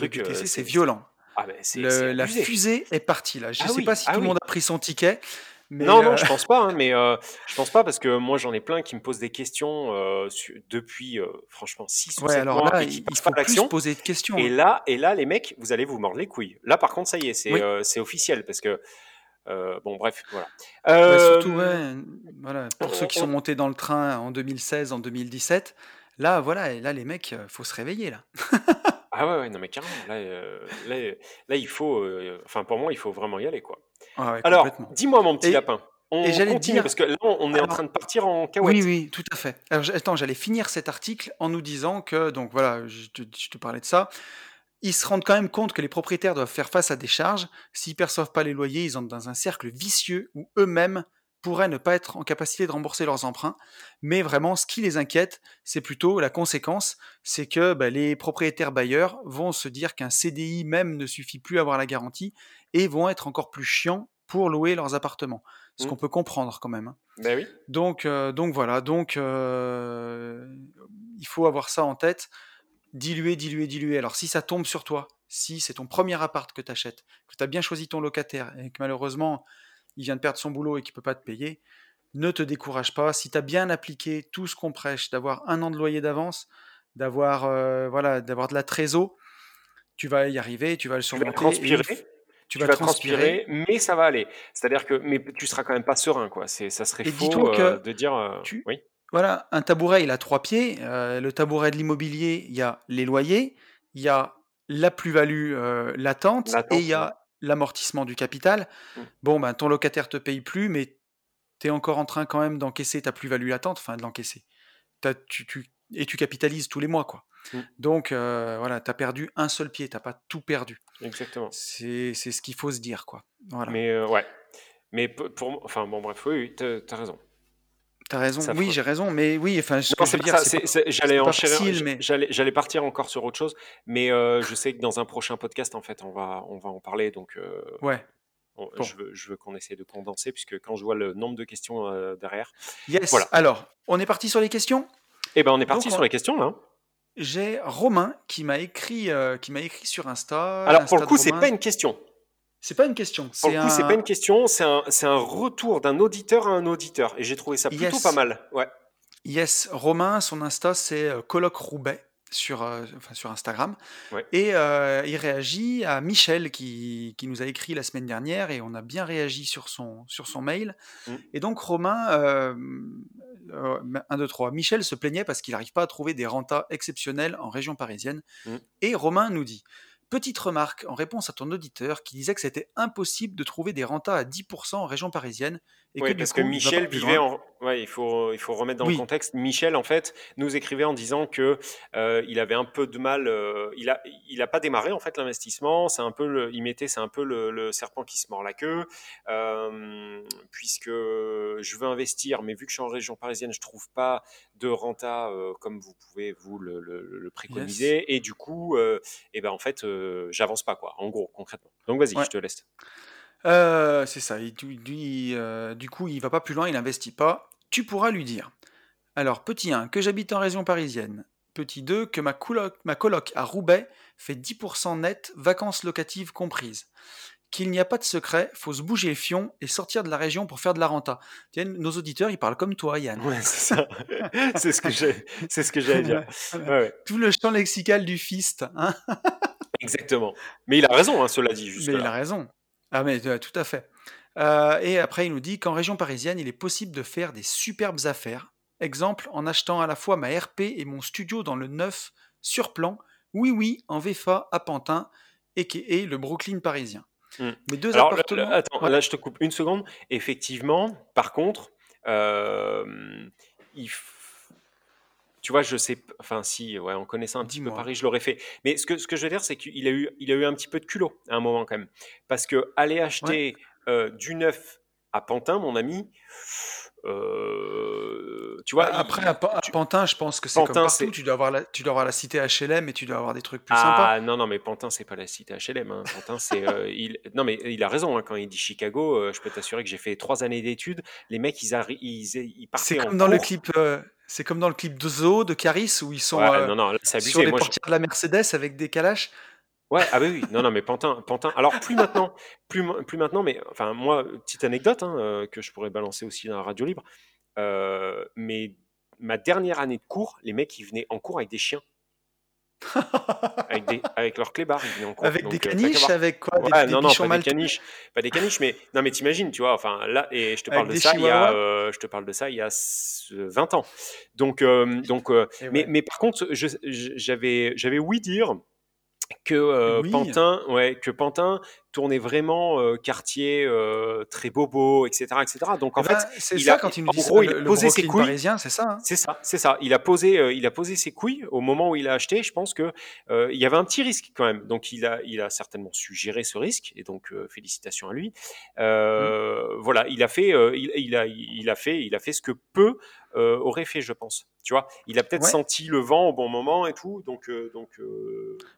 Le BTC, c'est violent. Ah, la fusée est partie là. Je ne sais pas si tout le monde a pris son ticket non, non, je pense pas. Hein, mais euh, je pense pas parce que moi j'en ai plein qui me posent des questions euh, depuis euh, franchement 6 ou 7 alors mois là, et qui il faut plus poser de questions. Et hein. là, et là, les mecs, vous allez vous mordre les couilles. Là, par contre, ça y est, c'est officiel parce que bon, bref, voilà. surtout, voilà, pour ceux qui sont montés dans le train en 2016, en 2017, là, voilà, et là, les mecs, faut se réveiller là. ah ouais, ouais, non mais carrément. Là, là, là, il faut, enfin pour moi, il faut vraiment y aller quoi. Ah Alors, dis-moi, mon petit lapin. On et dire parce que là, on est en train de partir en cahuète. Oui, oui, tout à fait. Alors, attends, j'allais finir cet article en nous disant que, donc voilà, je te, parlais de ça. Ils se rendent quand même compte que les propriétaires doivent faire face à des charges. S'ils perçoivent pas les loyers, ils entrent dans un cercle vicieux où eux-mêmes pourraient ne pas être en capacité de rembourser leurs emprunts. Mais vraiment, ce qui les inquiète, c'est plutôt la conséquence, c'est que bah, les propriétaires bailleurs vont se dire qu'un CDI même ne suffit plus à avoir la garantie et vont être encore plus chiants pour louer leurs appartements. Ce mmh. qu'on peut comprendre quand même. Hein. Ben oui. Donc, euh, donc voilà, donc euh, il faut avoir ça en tête. Diluer, diluer, diluer. Alors si ça tombe sur toi, si c'est ton premier appart que tu achètes, que tu as bien choisi ton locataire et que malheureusement il vient de perdre son boulot et qu'il ne peut pas te payer, ne te décourage pas. Si tu as bien appliqué tout ce qu'on prêche, d'avoir un an de loyer d'avance, d'avoir euh, voilà, d'avoir de la trésor, tu vas y arriver, tu vas le surmonter. Tu vas tu, vas, transpirer, mais ça va aller. C'est-à-dire que mais tu seras quand même pas serein, quoi. C'est, ça serait faux euh, de dire. Euh, oui. Voilà, un tabouret, il a trois pieds. le tabouret de l'immobilier, il y a les loyers, il y a la plus-value latente, et il y a l'amortissement du capital. Mmh. Bon, ben, ton locataire te paye plus, mais tu es encore en train quand même d'encaisser ta plus-value latente, enfin de l'encaisser. Tu, tu, et tu capitalises tous les mois, quoi. Mmh. Donc euh, voilà, tu as perdu un seul pied, t'as pas tout perdu. Exactement. C'est ce qu'il faut se dire, quoi. Voilà. Mais euh, ouais. Mais pour, enfin bon bref, oui, tu as, raison. T'as raison. oui, j'ai raison, mais oui, enfin, j'allais mais... j'allais partir encore sur autre chose, mais euh, je sais que dans un prochain podcast, en fait, on va, on va en parler, donc. ouais. Je veux, je veux qu'on essaie de condenser, puisque quand je vois le nombre de questions derrière. Yes. Voilà. Alors, on est parti sur les questions? Eh ben, on est parti sur les questions là. J'ai Romain qui m'a écrit, euh, qui m'a écrit sur Insta. Alors pour le coup, c'est pas une question. C'est pas une question. C'est pas une question. C'est un, un, retour d'un auditeur à un auditeur, et j'ai trouvé ça plutôt pas mal. Ouais. Yes, Romain, son Insta c'est euh, Colloque Roubaix sur, euh, enfin, sur Instagram. Et euh, il réagit à Michel qui, qui, nous a écrit la semaine dernière et on a bien réagi sur son, sur son mail. Mmh. Et donc Romain, euh, 1, 2, 3, Michel se plaignait parce qu'il n'arrive pas à trouver des rentas exceptionnels en région parisienne. Mmh. Et Romain nous dit, Petite remarque en réponse à ton auditeur qui disait que c'était impossible de trouver des rentas à 10% en région parisienne. Et oui, parce que Michel vivait en. Ouais, il faut, il faut remettre dans le contexte. Michel, en fait, nous écrivait en disant que euh, il avait un peu de mal. Euh, il a, il a pas démarré en fait l'investissement. C'est un peu, le, il mettait, c'est un peu le, serpent qui se mord la queue, euh, puisque je veux investir, mais vu que je suis en région parisienne, je trouve pas de renta comme vous pouvez vous le, préconiser. Et du coup, et eh ben en fait j'avance pas, quoi, en gros, concrètement. Donc vas-y, je te laisse. Euh, c'est ça. Il, euh, du coup, il va pas plus loin, il investit pas. Tu pourras lui dire. Alors, petit 1, que j'habite en région parisienne. Petit 2, que ma coloc, ma coloc à Roubaix fait 10% net, vacances locatives comprises. Qu'il n'y a pas de secret, faut se bouger fion et sortir de la région pour faire de la renta. Tiens, nos auditeurs, ils parlent comme toi, Yann. Ouais, c'est ça. c'est ce que j'ai, c'est ce que j'allais dire. Tout le champ lexical du fist. Hein Exactement. Mais il a raison, hein, cela dit. Mais il a raison. Ah, mais euh, tout à fait. Euh, et après, il nous dit qu'en région parisienne, il est possible de faire des superbes affaires. Exemple, en achetant à la fois ma RP et mon studio dans le neuf sur plan, oui, oui, en VFA à Pantin, et qui est le Brooklyn parisien. Hmm. Deux appartements. attends, là, je te coupe une seconde. Effectivement, par contre, euh, il faut tu vois, je sais, enfin si, ouais, en connaissant un petit peu Paris, je l'aurais fait. Mais ce que, ce que je veux dire, c'est qu'il a eu, il a eu un petit peu de culot à un moment quand même, parce que aller acheter euh, du neuf à Pantin, mon ami, euh, tu vois, bah, après, à, Pantin, je pense que c'est comme partout. Tu dois, avoir la, tu dois avoir la cité HLM et tu dois avoir des trucs plus sympas. Ah non, non, mais Pantin, c'est pas la cité HLM. Hein. Pantin, c'est. Euh, il... Non, mais il a raison. Hein, quand il dit Chicago, euh, je peux t'assurer que j'ai fait trois années d'études. Les mecs, ils, ils, C'est comme dans le clip. C'est comme dans le clip de Zo de Caris où ils sont non, non, sur les portières de la Mercedes avec des calaches. Ouais, ah oui, oui, non, non, mais Pantin, Pantin. Alors plus maintenant, plus, plus maintenant, mais enfin moi, petite anecdote hein, que je pourrais balancer aussi dans la radio libre. Euh, mais ma dernière année de cours, les mecs, ils venaient en cours avec des chiens. avec, des, avec leurs clébards, ils venaient en cours. Avec des euh, caniches, avec quoi? Des, Non, non, pas des caniches, pas des caniches, mais non, mais t'imagines, tu vois, enfin là, et je te parle de ça, il y a, euh, je te parle de ça il y a 20 ans. Donc, donc, mais, mais par contre, j'avais, j'avais oui dire que euh, Pantin, ouais, que Pantin tournait vraiment euh, quartier euh, très bobo, etc., etc. Donc en eh fait, ben, c'est ça quand il nous dit il a posé ses couilles. c'est ça. Hein? c'est ça, c'est ça. Il a posé, il a posé ses couilles au moment où il a acheté. Je pense que il y avait un petit risque quand même. Donc il a, il a certainement su gérer ce risque et donc félicitations à lui. Mmh. Voilà, il a fait, il, il, a, il a fait, il a fait ce que peu aurait fait, je pense. Tu vois, il a peut-être senti le vent au bon moment et tout, donc, donc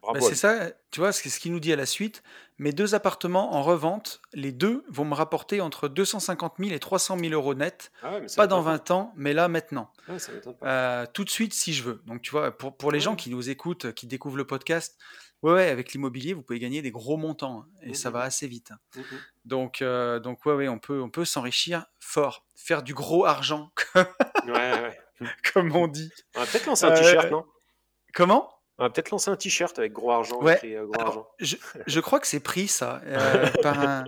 bravo. Bah, c'est ça, tu vois, c'est ce qu'il nous dit à la suite. Mes deux appartements en revente, les deux vont me rapporter entre 250 000 et 300 000 euros net. Ah pas dans 20 ans, mais là maintenant. Ah euh, tout de suite si je veux. Donc tu vois, pour, pour les gens qui nous écoutent, qui découvrent le podcast, ouais, ouais avec l'immobilier, vous pouvez gagner des gros montants hein, et ça va assez vite. Hein. Mmh donc, donc ouais, ouais, on peut, on peut s'enrichir fort, faire du gros argent. comme on dit. On va peut-être lancer un t-shirt, euh, non? Comment? On va peut-être lancer un t-shirt avec gros argent. Euh, je, crois que c'est pris ça euh, par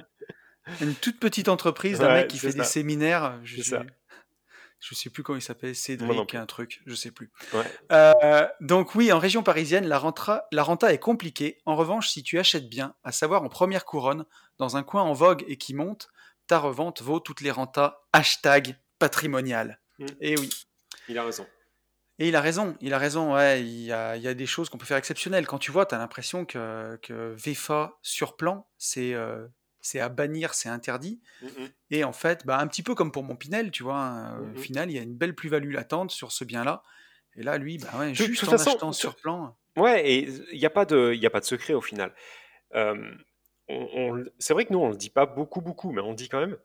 une toute petite entreprise d'un mec qui fait des séminaires. Je sais, je sais plus comment il s'appelle, Cédric, un truc, je sais plus. donc oui, en région parisienne, la, renta, la renta est compliquée. En revanche, si tu achètes bien, à savoir en première couronne, dans un coin en vogue et qui monte, ta revente vaut toutes les rentas. Hashtag patrimonial. Mm. Et eh oui. Il a raison. Et il a raison, il a raison, ouais, il y a, il y a des choses qu'on peut faire exceptionnelles. Quand tu vois, tu as l'impression que, que VFA sur plan, c'est euh, c'est à bannir, c'est interdit. Et en fait, bah, un petit peu comme pour Montpinel, tu vois, hein, au final, il y a une belle plus-value latente sur ce bien-là. Et là, lui, bah ouais, juste en achetant sur plan. Ouais, et il n'y a, pas de, y a pas de secret au final. on, c'est vrai que nous, on ne le dit pas beaucoup, beaucoup, mais on dit quand même.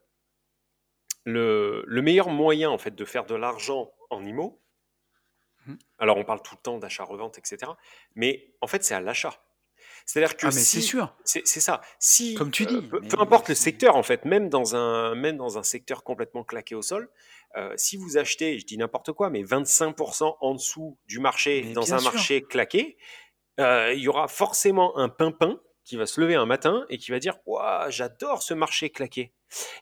Le, le meilleur moyen en fait de faire de l'argent en IMO. Mmh. Alors, on parle tout le temps d'achat-revente, etc. Mais en fait, c'est à l'achat. C'est-à-dire que ah, c'est sûr. C'est ça. Si, Comme tu dis. peu, importe le secteur, en fait, même dans un, même dans un secteur complètement claqué au sol, euh, si vous achetez, je dis n'importe quoi, mais 25% en dessous du marché dans un marché claqué, euh, il y aura forcément un pimpin qui va se lever un matin et qui va dire Waouh, j'adore ce marché claqué.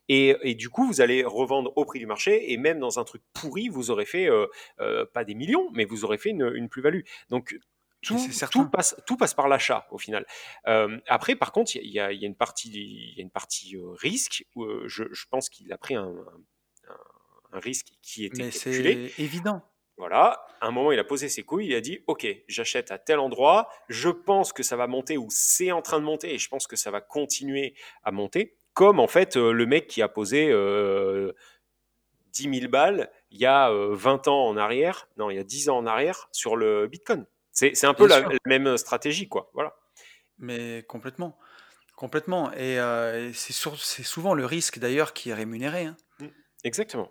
Et, du coup, vous allez revendre au prix du marché et même dans un truc pourri, vous aurez fait euh, euh, pas des millions, mais vous aurez fait une, plus-value. Donc, tout, tout, passe, tout passe par l'achat au final. Euh, après, par contre, il y, a une partie, y a une partie risque. Où, je, pense qu'il a pris un, risque qui était Mais c'est évident. Voilà, à un moment, il a posé ses couilles, il a dit Ok, j'achète à tel endroit, je pense que ça va monter ou c'est en train de monter et je pense que ça va continuer à monter. Comme en fait, euh, le mec qui a posé euh, 10 000 balles il y a 20 euh, ans en arrière, non, il y a 10 ans en arrière sur le Bitcoin. C'est un peu la, même stratégie, quoi. Voilà. Mais complètement. Complètement. Et, euh, c'est souvent le risque d'ailleurs qui est rémunéré. Hein. Mmh, exactement.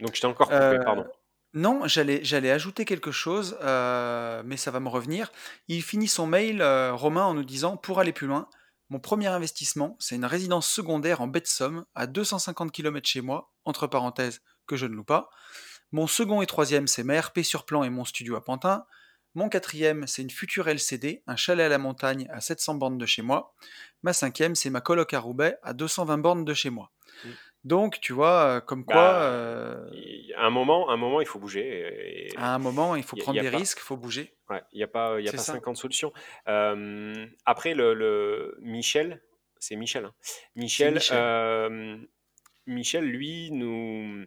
Donc je t'ai encore coupé, pardon. Non, j'allais ajouter quelque chose, euh, mais ça va me revenir. Il finit son mail, euh, Romain, en nous disant Pour aller plus loin, mon premier investissement, c'est une résidence secondaire en baie de Somme, à 250 km chez moi, entre parenthèses, que je ne loue pas. Mon second et troisième, c'est ma RP sur plan et mon studio à Pantin. Mon quatrième, c'est une future LCD, un chalet à la montagne à 700 bornes de chez moi. Ma cinquième, c'est ma coloc à Roubaix, à 220 bornes de chez moi. Mmh. Donc, tu vois, comme quoi. Bah, à un moment, un moment, il faut bouger. à un moment, il faut prendre des risques, il faut bouger. Ouais, il n'y a pas, il y a pas 50 solutions. après, le, Michel, c'est Michel. Hein. Michel, Michel. lui, nous,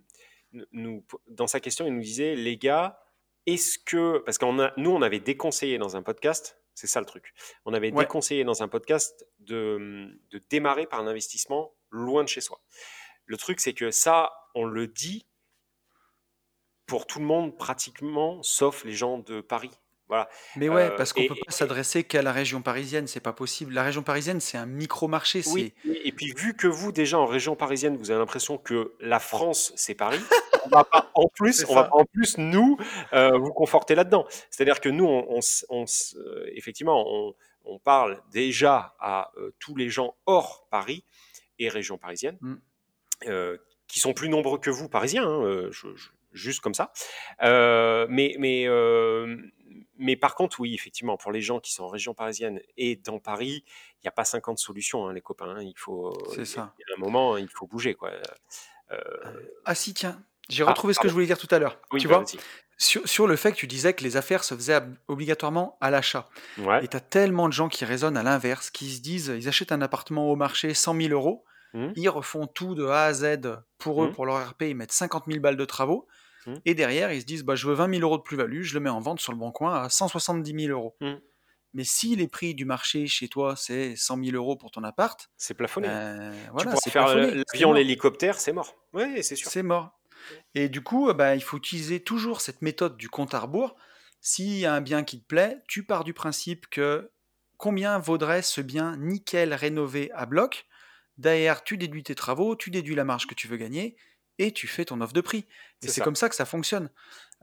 nous, dans sa question, il nous disait, les gars, est-ce que, parce a, nous, on avait déconseillé dans un podcast, c'est ça le truc, on avait déconseillé dans un podcast de, de démarrer par un investissement loin de chez soi. Le truc, c'est que ça, on le dit pour tout le monde pratiquement, sauf les gens de Paris. Voilà. Mais ouais, euh, parce qu'on ne peut pas s'adresser qu'à la région parisienne, c'est pas possible. La région parisienne, c'est un micro-marché. Oui, et puis vu que vous, déjà en région parisienne, vous avez l'impression que la France, c'est Paris, on va pas en plus, on va pas en plus nous euh, vous conforter là-dedans. C'est-à-dire que nous, on, euh, effectivement, on, parle déjà à tous les gens hors Paris et région parisienne, mmh. Qui sont plus nombreux que vous, parisiens. Hein, juste comme ça. mais, mais, mais par contre, oui, effectivement, pour les gens qui sont en région parisienne et dans Paris, il n'y a pas 50 solutions, hein, les copains. Hein. il faut, c'est ça. Il y a un moment, il faut bouger, quoi. Euh, ah si, tiens, j'ai retrouvé ce que je voulais dire tout à l'heure. tu bah, vois? sur, sur, le fait que tu disais que les affaires se faisaient obligatoirement à l'achat. Et tu as tellement de gens qui raisonnent à l'inverse, qui se disent, ils achètent un appartement au marché 100 000 euros, mmh. ils refont tout de A à Z pour eux, mmh. pour leur RP, ils mettent 50 000 balles de travaux. Mmh. Et derrière, ils se disent bah, je veux 20 000 euros de plus-value, je le mets en vente sur le bon coin à 170 000 euros. Mais si les prix du marché chez toi, c'est 100 000 euros pour ton appart, c'est plafonné. Ben, voilà, tu faire l'avion, l'hélicoptère, c'est mort. Oui, c'est sûr. C'est mort. Et du coup, bah, il faut utiliser toujours cette méthode du compte à rebours. S'il y a un bien qui te plaît, tu pars du principe que combien vaudrait ce bien nickel rénové à bloc? Derrière, tu déduis tes travaux, tu déduis la marge que tu veux gagner, et tu fais ton offre de prix. Et c'est comme ça que ça fonctionne.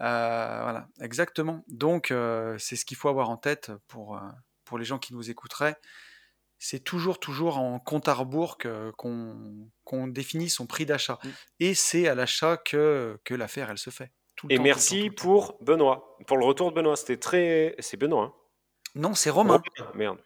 Euh, voilà, exactement. Donc, euh, c'est ce qu'il faut avoir en tête pour, euh, pour les gens qui nous écouteraient. C'est toujours, toujours en compte à rebours qu'on définit son prix d'achat. Mmh. Et c'est à l'achat que, que l'affaire, elle se fait. et merci pour Benoît, pour le retour de Benoît. C'était très. C'est Benoît. Hein non, c'est Romain. Merde.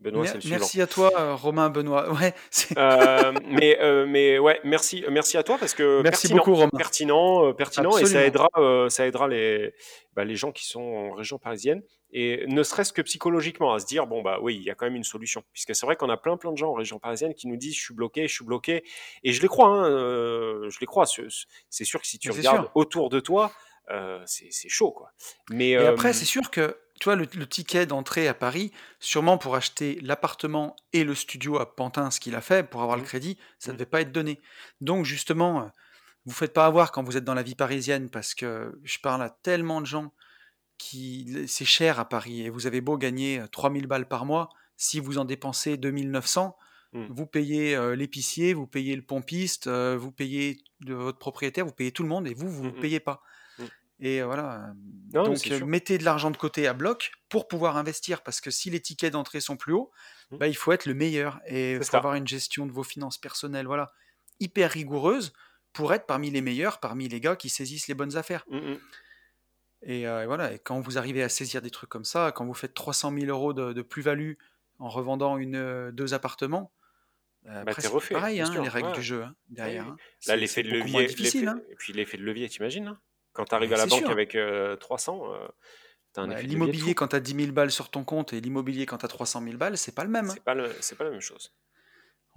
Benoît, c'est le Merci à toi, euh, Romain Benoît. Ouais, euh, mais, euh, mais ouais, merci, merci à toi parce que merci pertinent, beaucoup, Romain. pertinent, pertinent et ça aidera, ça aidera les, bah, les gens qui sont en région parisienne et ne serait-ce que psychologiquement à se dire bon bah oui, il y a quand même une solution puisque c'est vrai qu'on a plein plein de gens en région parisienne qui nous disent je suis bloqué, je suis bloqué et je les crois, hein, je les crois. C'est sûr que si tu regardes autour de toi, c'est chaud quoi. Mais après, c'est sûr que tu vois, le, ticket d'entrée à Paris, sûrement pour acheter l'appartement et le studio à Pantin, ce qu'il a fait, pour avoir le mmh. crédit, ça ne mmh. devait pas être donné. Donc justement, euh, vous ne faites pas avoir quand vous êtes dans la vie parisienne, parce que je parle à tellement de gens qui... C'est cher à Paris, et vous avez beau gagner 3000 euh, balles par mois, si vous en dépensez 2900, mmh. vous payez euh, l'épicier, vous payez le pompiste, vous payez de votre propriétaire, vous payez tout le monde, et vous, vous ne payez pas. Et voilà. Donc, mettez de l'argent de côté à bloc pour pouvoir investir, parce que si les tickets d'entrée sont plus hauts, mmh. bah, il faut être le meilleur et il faut avoir une gestion de vos finances personnelles, voilà, hyper rigoureuse pour être parmi les meilleurs, parmi les gars qui saisissent les bonnes affaires. Mmh, mmh. Et, voilà. Et quand vous arrivez à saisir des trucs comme ça, quand vous faites 300 000 euros de, plus-value en revendant une, deux appartements, bah, bah c'est pareil, hein, les règles du jeu hein, derrière. Hein. Là, l'effet de levier, et puis l'effet de levier, t'imagines quand tu arrives à la banque avec 300, euh, euh, L'immobilier quand tu as 10 000 balles sur ton compte et l'immobilier quand tu as 300 000 balles, c'est pas le même. C'est pas, pas la même chose.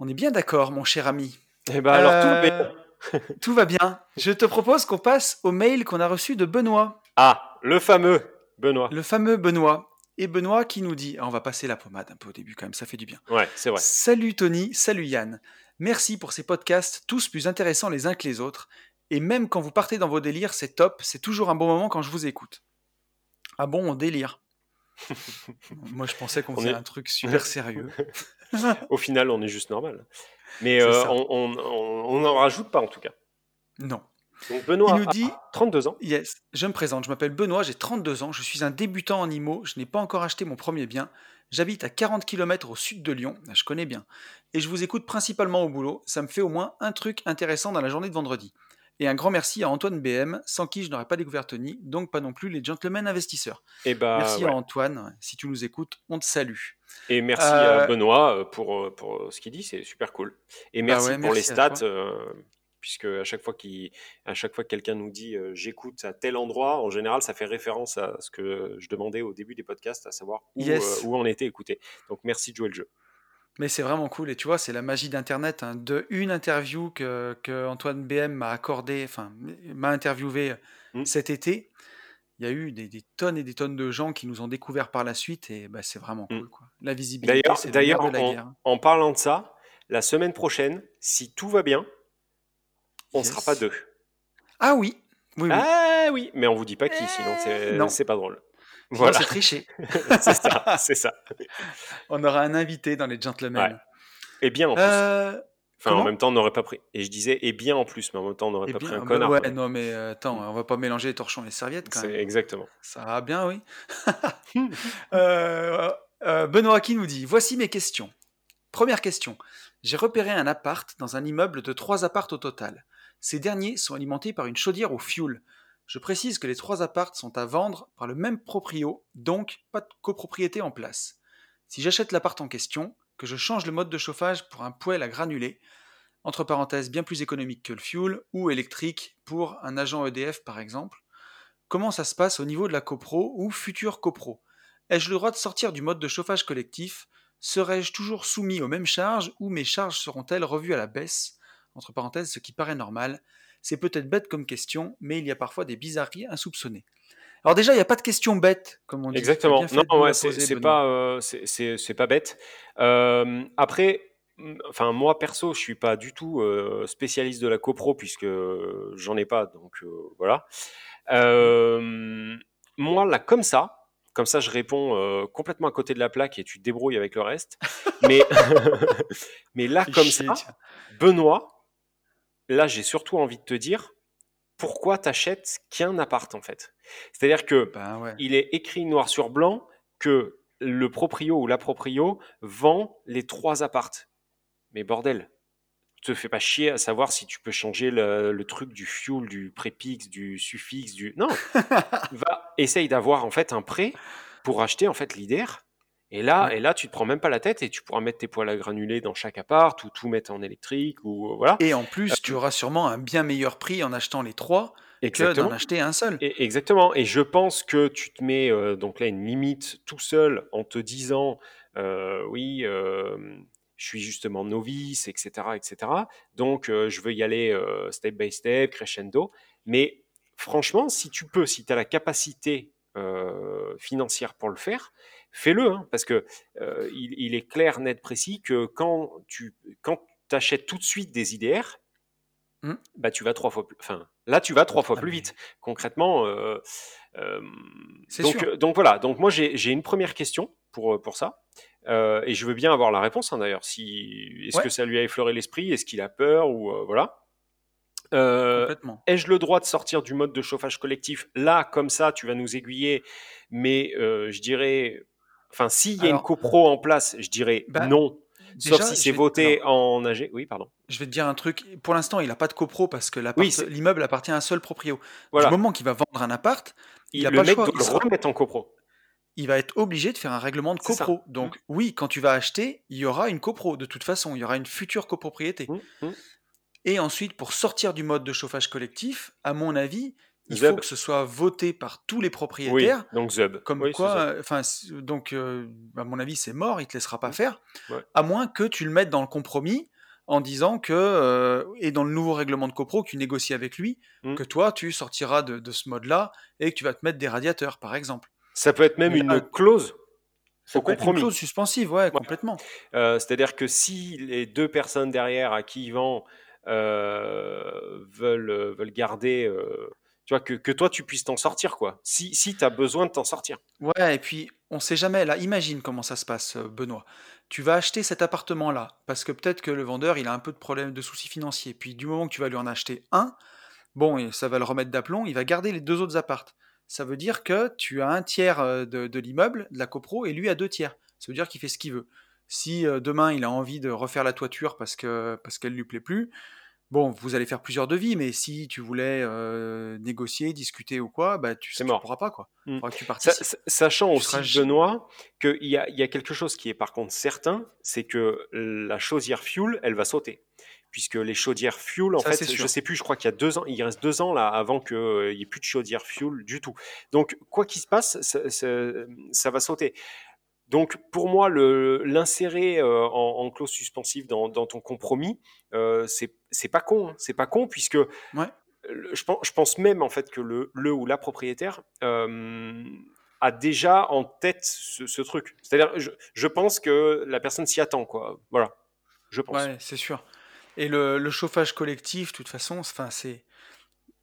On est bien d'accord, mon cher ami. Eh ben alors tout va bien. Euh, tout va bien. Je te propose qu'on passe au mail qu'on a reçu de Benoît. Ah, le fameux Benoît. Le fameux Benoît. Et Benoît qui nous dit, ah, on va passer la pommade un peu au début quand même, ça fait du bien. Ouais, c'est vrai. Salut Tony, salut Yann. Merci pour ces podcasts, tous plus intéressants les uns que les autres. Et même quand vous partez dans vos délires, c'est top, c'est toujours un bon moment quand je vous écoute. Ah bon, on délire. Moi, je pensais qu'on faisait un truc super sérieux. Au final, on est juste normal. Mais euh, on n'en rajoute pas en tout cas. Non. Donc Benoît Il nous dit, 32 ans. Yes, je me présente, je m'appelle Benoît, j'ai 32 ans, je suis un débutant en IMO, je n'ai pas encore acheté mon premier bien. J'habite à 40 km au sud de Lyon, je connais bien. Et je vous écoute principalement au boulot, ça me fait au moins un truc intéressant dans la journée de vendredi. Et un grand merci à Antoine BM, sans qui je n'aurais pas découvert Tony, donc pas non plus les gentlemen investisseurs. Et eh bah, merci à Antoine, si tu nous écoutes, on te salue. Et merci à euh, Benoît euh, pour, euh, pour ce qu'il dit, c'est super cool. Et bah merci pour les stats, puisque à chaque fois, à chaque fois que quelqu'un nous dit j'écoute à tel endroit, en général, ça fait référence à ce que je demandais au début des podcasts, à savoir où, où on était écouté. Donc merci de jouer le jeu. Mais c'est vraiment cool. Et tu vois, c'est la magie d'Internet. Hein. De une interview que, que Antoine BM m'a accordé, enfin, m'a interviewé mmh. cet été, il y a eu des, tonnes et des tonnes de gens qui nous ont découvert par la suite. Et bah, c'est vraiment mmh. cool. Quoi. La visibilité, c'est D'ailleurs, en, en, parlant de ça, la semaine prochaine, si tout va bien, On ne sera pas deux. Ah oui. oui, Ah oui, mais on vous dit pas qui, sinon eh, c'est pas drôle. Voilà. C'est triché. c'est ça, c'est ça. On aura un invité dans les gentlemen. Et bien en plus. Euh, enfin, en même temps, on n'aurait pas pris. Et je disais, et bien en plus, mais en même temps, on n'aurait pas pris un bah connard. Ouais, non, mais euh, attends, on va pas mélanger les torchons et les serviettes quand même. Exactement. Ça va bien, oui. euh, euh, Benoît qui nous dit Voici mes questions. Première question. J'ai repéré un appart dans un immeuble de trois appartes au total. Ces derniers sont alimentés par une chaudière au fioul. Je précise que les trois appartes sont à vendre par le même proprio, donc pas de copropriété en place. Si j'achète l'appart en question, que je change le mode de chauffage pour un poêle à granulés, entre parenthèses bien plus économique que le fuel, ou électrique pour un agent EDF par exemple, comment ça se passe au niveau de la copro ou future copro? Ai-je le droit de sortir du mode de chauffage collectif? Serais-je toujours soumis aux mêmes charges ou mes charges seront-elles revues à la baisse? Entre parenthèses, ce qui paraît normal. C'est peut-être bête comme question, mais il y a parfois des bizarreries insoupçonnées. Alors déjà, il n'y a pas de question bête, comme on dit. Exactement. Non, ouais, c'est pas, euh, c'est pas bête. Euh, après, enfin moi perso, je suis pas du tout euh, spécialiste de la copro puisque j'en ai pas, donc voilà. moi là, comme ça, comme ça, je réponds euh, complètement à côté de la plaque et tu te débrouilles avec le reste. Mais, mais là, comme ça, Benoît, là, j'ai surtout envie de te dire pourquoi t'achètes qu'un appart en fait? C'est-à-dire que ben il est écrit noir sur blanc que le proprio ou la proprio vend les trois appartes. Mais bordel, te fais pas chier à savoir si tu peux changer le, truc du fuel, du préfixe, du suffixe, du non. Va essaye d'avoir en fait un prêt pour acheter en fait l'IDER. Et là, et là, tu te prends même pas la tête et tu pourras mettre tes poils à granulés dans chaque appart ou tout mettre en électrique ou voilà. Et en plus, tu auras sûrement un bien meilleur prix en achetant les trois que d'en acheter un seul. Et, exactement. Et je pense que tu te mets euh, donc là une limite tout seul en te disant euh, oui, euh, je suis justement novice, etc., etc. Donc, euh, je veux y aller euh, step by step, crescendo. Mais franchement, si tu peux, si tu as la capacité euh, financière pour le faire, fais-le, hein, parce que il, est clair, net, précis que quand tu quand achètes tout de suite des IDR, mmh. bah tu vas trois fois plus. Enfin, là, tu vas trois fois ah, plus vite. Concrètement. donc, donc voilà. Donc moi, j'ai une première question pour pour ça. Euh, et je veux bien avoir la réponse hein, d'ailleurs. Si, est-ce que ça lui a effleuré l'esprit Est-ce qu'il a peur ou euh, voilà euh, Ai-je le droit de sortir du mode de chauffage collectif? Là, comme ça, tu vas nous aiguiller, mais je dirais, enfin, s'il y a une copro en place, je dirais bah, non. Sauf si c'est voté en AG. Oui, pardon. Je vais te dire un truc. Pour l'instant, il n'a pas de copro parce que l'immeuble appartient à un seul proprio. Voilà. Du moment qu'il va vendre un appart, il, a le pas mec doit le remettre en copro il va être obligé de faire un règlement de copro. Donc mmh. oui, quand tu vas acheter, il y aura une copro de toute façon, il y aura une future copropriété. Mmh, mmh. Et ensuite, pour sortir du mode de chauffage collectif, à mon avis, il faut que ce soit voté par tous les propriétaires. donc Zeb. Comme quoi, enfin, donc euh, à mon avis, c'est mort, il te laissera pas faire, à moins que tu le mettes dans le compromis en disant que euh, et dans le nouveau règlement de copro que tu négocies avec lui, que toi tu sortiras de, de ce mode-là et que tu vas te mettre des radiateurs, par exemple. Ça peut être même une clause. Ça peut être une clause suspensive, ouais, complètement. Euh, c'est-à-dire que si les deux personnes derrière à qui il vend euh, veulent, euh, veulent garder, tu vois, que, toi tu puisses t'en sortir, quoi. Si, si tu as besoin de t'en sortir. Ouais, et puis on sait jamais, là, imagine comment ça se passe, Benoît. Tu vas acheter cet appartement-là, parce que peut-être que le vendeur, il a un peu de problème, de soucis financiers. Puis du moment que tu vas lui en acheter un, bon, et ça va le remettre d'aplomb, il va garder les deux autres appartes ça veut dire que tu as un tiers de, l'immeuble, de la copro, et lui a deux tiers. Ça veut dire qu'il fait ce qu'il veut. Si demain il a envie de refaire la toiture parce que parce qu'elle lui plaît plus, bon, vous allez faire plusieurs devis, mais si tu voulais négocier, discuter ou quoi, bah tu ne pourras pas quoi. Mmh. Que tu sachant aussi, Benoît, qu'il y a, y a quelque chose qui est par contre certain, c'est que la chaudière fuel, elle va sauter puisque les chaudières fuel, en fait, je sais plus, je crois qu'il y a deux ans, il reste deux ans là avant qu'il n'y ait plus de chaudières fuel du tout. Donc, quoi qu'il se passe, ça, va sauter. Donc, pour moi, l'insérer euh, en, clause suspensive dans, ton compromis, euh, c'est pas con. Hein. C'est pas con, puisque je, pense, je, pense, même en fait que le, le ou la propriétaire euh, a déjà en tête ce, truc. C'est-à-dire, je, je, pense que la personne s'y attend, quoi. Voilà, je pense. Ouais, c'est sûr. Et le, chauffage collectif, de toute façon, enfin, c'est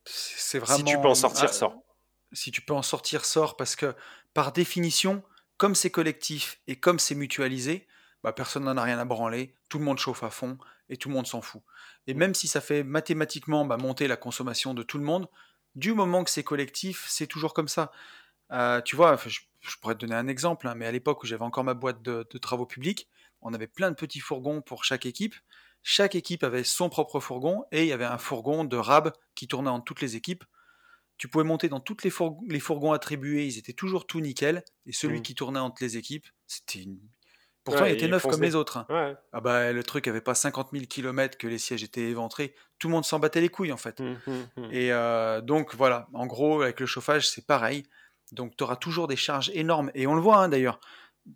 c'est vraiment. Si tu peux en sortir, sort. Si tu peux en sortir, sort, parce que par définition, comme c'est collectif et comme c'est mutualisé, bah, personne n'en a rien à branler, tout le monde chauffe à fond et tout le monde s'en fout. Et même si ça fait mathématiquement bah, monter la consommation de tout le monde, du moment que c'est collectif, c'est toujours comme ça. Euh, tu vois, je, pourrais te donner un exemple, hein, mais à l'époque où j'avais encore ma boîte de, travaux publics, on avait plein de petits fourgons pour chaque équipe. Chaque équipe avait son propre fourgon et il y avait un fourgon de rab qui tournait en toutes les équipes. Tu pouvais monter dans tous les, fourgons attribués, ils étaient toujours tout nickel. Et celui mmh. qui tournait entre les équipes, c'était une... Pourtant, il était neuf comme les autres. Hein. Ah bah, le truc avait pas 50 000 km que les sièges étaient éventrés. Tout le monde s'en battait les couilles, en fait. Mmh, mmh, et euh, donc, voilà. En gros, avec le chauffage, c'est pareil. Donc, tu auras toujours des charges énormes. Et on le voit, hein, d'ailleurs.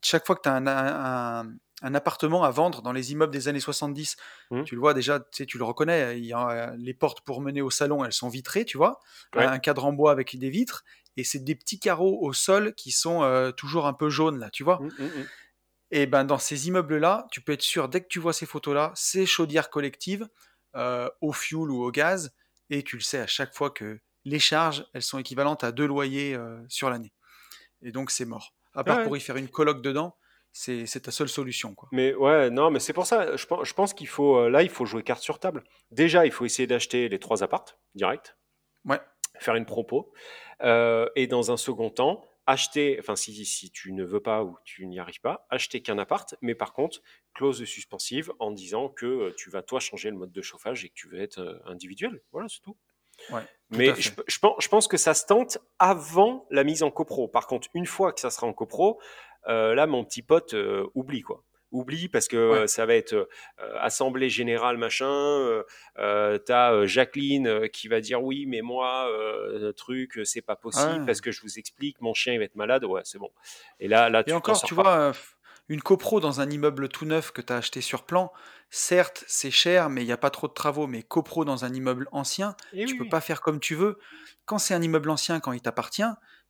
Chaque fois que tu as un, un appartement à vendre dans les immeubles des années 70. Mmh. Tu le vois déjà, tu, sais, tu le reconnais, il y a, les portes pour mener au salon, elles sont vitrées, tu vois, un cadre en bois avec des vitres, et c'est des petits carreaux au sol qui sont euh, toujours un peu jaunes, là, tu vois. Mmh, mmh, et ben dans ces immeubles-là, tu peux être sûr, dès que tu vois ces photos-là, c'est chaudière collective, euh, au fioul ou au gaz, et tu le sais à chaque fois que les charges, elles sont équivalentes à deux loyers euh, sur l'année. Et donc c'est mort. À part pour y faire une coloc dedans, c'est ta seule solution. Quoi. Mais ouais, non, mais c'est pour ça, je pense, je pense qu'il faut, euh, là, il faut jouer carte sur table. Déjà, il faut essayer d'acheter les trois appartes, direct. Ouais. Faire une propos. Euh, et dans un second temps, acheter, enfin, si, si tu ne veux pas ou tu n'y arrives pas, acheter qu'un appart, mais par contre, clause suspensive en disant que euh, tu vas, toi, changer le mode de chauffage et que tu veux être individuel. Voilà, c'est tout. Ouais, mais je, je, pense, je pense que ça se tente avant la mise en copro. Par contre, une fois que ça sera en copro, là, mon petit pote, euh, oublie quoi oublie parce que ça va être euh, assemblée générale machin. Euh, T'as Jacqueline qui va dire oui, mais moi, truc, c'est pas possible parce que je vous explique, mon chien il va être malade. Ouais, c'est bon. Et là, là, Et encore, tu vois, une copro dans un immeuble tout neuf que tu as acheté sur plan, certes, c'est cher, mais il n'y a pas trop de travaux. Mais copro dans un immeuble ancien, tu peux pas faire comme tu veux. Quand c'est un immeuble ancien, quand il t'appartient,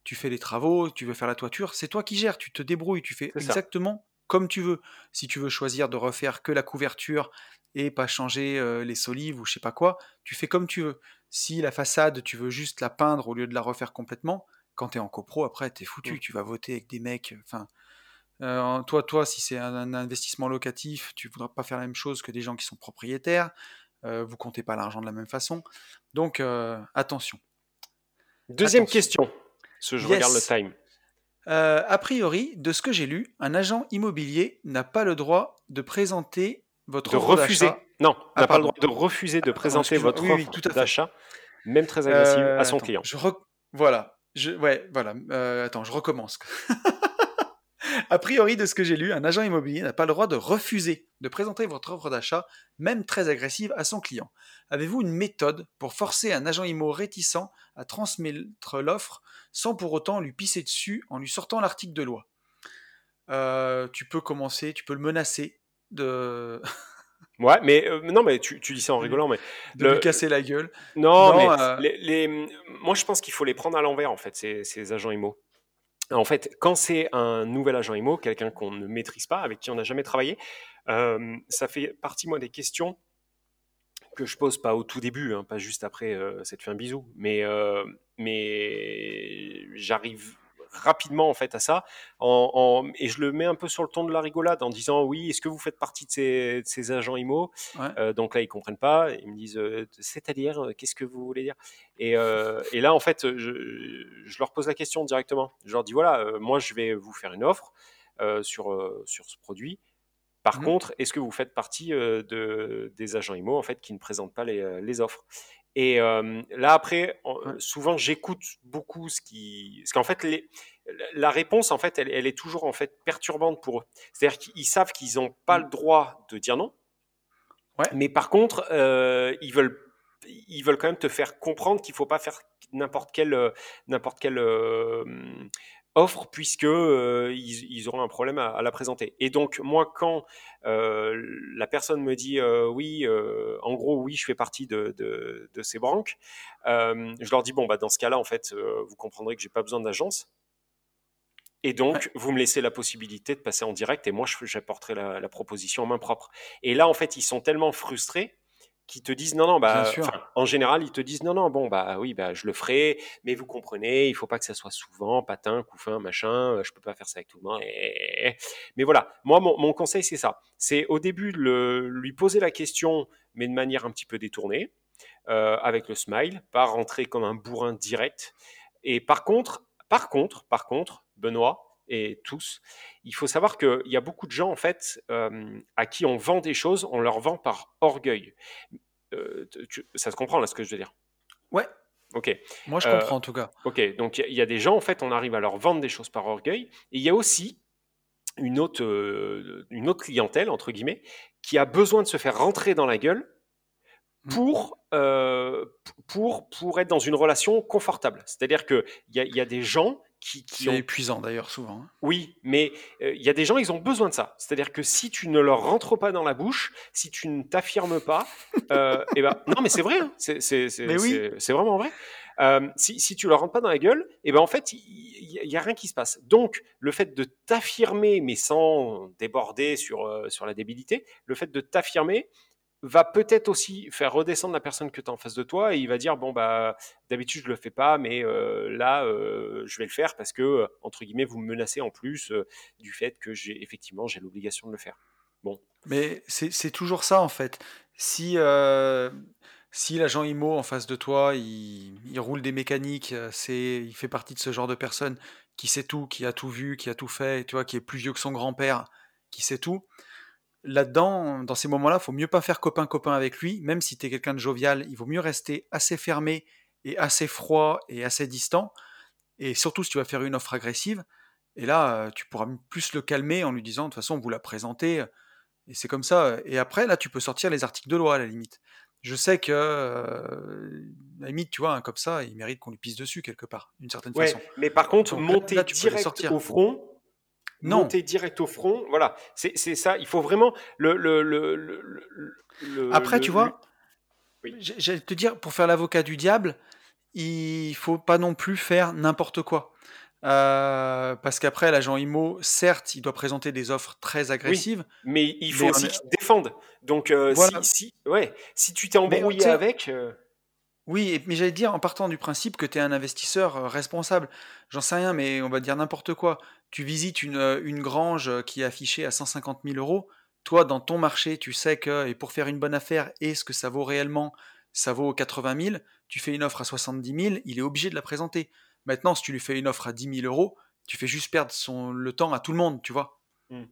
tu fais les travaux, tu veux faire la toiture, c'est toi qui gères, tu te débrouilles, tu fais exactement comme tu veux. Si tu veux choisir de refaire que la couverture et pas changer euh, les solives ou je sais pas quoi, tu fais comme tu veux. Si la façade, tu veux juste la peindre au lieu de la refaire complètement, quand tu es en copro, après, tu es foutu, tu vas voter avec des mecs. Enfin, euh, toi, toi, si c'est un, investissement locatif, tu voudras pas faire la même chose que des gens qui sont propriétaires. Euh, vous comptez pas l'argent de la même façon. Donc, attention. Deuxième question je regarde le time. Euh, a priori, de ce que j'ai lu, un agent immobilier n'a pas le droit de présenter votre de refuser. Non, n'a ah, pas le droit de refuser de présenter votre offre d'achat, même très agressive, à son euh, client. Je Voilà. Je... Ouais, voilà. Euh, attends, je recommence. A priori, de ce que j'ai lu, un agent immobilier n'a pas le droit de refuser de présenter votre offre d'achat, même très agressive, à son client. Avez-vous une méthode pour forcer un agent immo réticent à transmettre l'offre sans pour autant lui pisser dessus en lui sortant l'article de loi? Euh, Tu peux commencer, tu peux le menacer de. Ouais, mais euh, non, mais tu, dis ça en rigolant, mais de lui casser la gueule. Non, mais euh, les, moi je pense qu'il faut les prendre à l'envers en fait, ces, ces agents IMO. En fait, quand c'est un nouvel agent IMO, quelqu'un qu'on ne maîtrise pas, avec qui on n'a jamais travaillé, euh, ça fait partie, moi, des questions que je pose pas au tout début, hein, pas juste après euh, fait un bisou, mais j'arrive rapidement en fait à ça en, et je le mets un peu sur le ton de la rigolade en disant oui est-ce que vous faites partie de ces, ces agents IMO euh, donc là ils comprennent pas. Ils me disent euh, c'est-à-dire euh, qu'est-ce que vous voulez dire? Et, et, là en fait je, je, leur pose la question directement. Je leur dis voilà moi je vais vous faire une offre sur, sur ce produit. Par mmh. contre, est-ce que vous faites partie de, des agents IMO en fait qui ne présentent pas les, les offres? Et là, après, souvent, j'écoute beaucoup ce qui. Parce qu'en fait, les... la réponse, en fait, elle, elle, est toujours en fait perturbante pour eux. C'est-à-dire qu'ils savent qu'ils n'ont pas le droit de dire non. Ouais. Mais par contre, ils veulent ils veulent quand même te faire comprendre qu'il ne faut pas faire n'importe quelle, n'importe quelle offre puisque euh, ils, auront un problème à, la présenter. Et donc moi, quand euh, la personne me dit euh, oui, en gros oui, je fais partie de, de, ces banques, je leur dis bon bah dans ce cas-là en fait, vous comprendrez que j'ai pas besoin d'agence. Et donc, vous me laissez la possibilité de passer en direct et moi, j'apporterai la, la proposition en main propre. Et là, en fait, ils sont tellement frustrés qui te disent non, non, bah, en général, ils te disent non, non, bon, bah oui, bah, je le ferai, mais vous comprenez, il faut pas que ça soit souvent, patin, couffin, machin, euh, je peux pas faire ça avec tout le monde. Mais voilà, moi, mon, conseil, c'est ça. C'est au début le, lui poser la question, mais de manière un petit peu détournée, euh, avec le smile, pas rentrer comme un bourrin direct. Et par contre, par contre, par contre, Benoît, et tous, il faut savoir qu'il y a beaucoup de gens, en fait, euh, à qui on vend des choses, on leur vend par orgueil. Euh, ça se comprend, là, ce que je veux dire? Ouais. Ok. Moi, je comprends, en tout cas. Euh, ok, donc il y, a des gens, en fait, on arrive à leur vendre des choses par orgueil. Et il y a aussi une autre, une autre clientèle, entre guillemets, qui a besoin de se faire rentrer dans la gueule mmh. pour, pour, pour être dans une relation confortable. C'est-à-dire qu'il y, y a des gens qui, C'est épuisant d'ailleurs souvent. Hein. Oui, mais euh, il y a des gens, ils ont besoin de ça. C'est-à-dire que si tu ne leur rentres pas dans la bouche, si tu ne t'affirmes pas, euh, et eh ben non, mais c'est vrai, hein. c'est oui. vraiment vrai. Euh, si, si, tu leur rentres pas dans la gueule, et eh ben en fait, il y, a rien qui se passe. Donc, le fait de t'affirmer, mais sans déborder sur, sur la débilité, le fait de t'affirmer, va peut-être aussi faire redescendre la personne que tu as en face de toi et il va dire bon bah d'habitude je le fais pas mais euh, là euh, je vais le faire parce que euh, entre guillemets vous me menacez en plus du fait que j'ai effectivement j'ai l'obligation de le faire. Bon. Mais c'est toujours ça en fait. Si si l'agent IMO en face de toi il, il roule des mécaniques, c'est il fait partie de ce genre de personne qui sait tout, qui a tout vu, qui a tout fait, tu vois, qui est plus vieux que son grand-père, qui sait tout là-dedans, dans ces moments-là, il faut mieux pas faire copain-copain avec lui, même si tu es quelqu'un de jovial, il vaut mieux rester assez fermé et assez froid et assez distant. Et surtout si tu vas faire une offre agressive, et là, euh, tu pourras plus le calmer en lui disant, de toute façon, vous la présentez, et c'est comme ça. Et après, là, tu peux sortir les articles de loi, à la limite. Je sais que, euh, à la limite, tu vois, comme ça, il mérite qu'on lui pisse dessus quelque part, d'une certaine façon. Mais par contre, monter direct au front, non. monter direct au front. Voilà, c'est ça. Il faut vraiment le. le, le, Après, tu vois, j'allais te dire, pour faire l'avocat du diable, il faut pas non plus faire n'importe quoi. Euh, parce qu'après, l'agent IMO, certes, il doit présenter des offres très agressives. mais il faut aussi qu'il défende. Donc, euh, si, ouais, si tu t'es embrouillé avec. Euh, oui, mais j'allais dire en partant du principe que tu es un investisseur euh, responsable. J'en sais rien, mais on va dire n'importe quoi. Tu visites une, euh, une grange euh, qui est affichée à 150 000 euros. Toi, dans ton marché, tu sais que, et pour faire une bonne affaire, et ce que ça vaut réellement, ça vaut 80 000, tu fais une offre à 70 000, il est obligé de la présenter. Maintenant, si tu lui fais une offre à 10 000 euros, tu fais juste perdre son, le temps à tout le monde, tu vois? Mmh.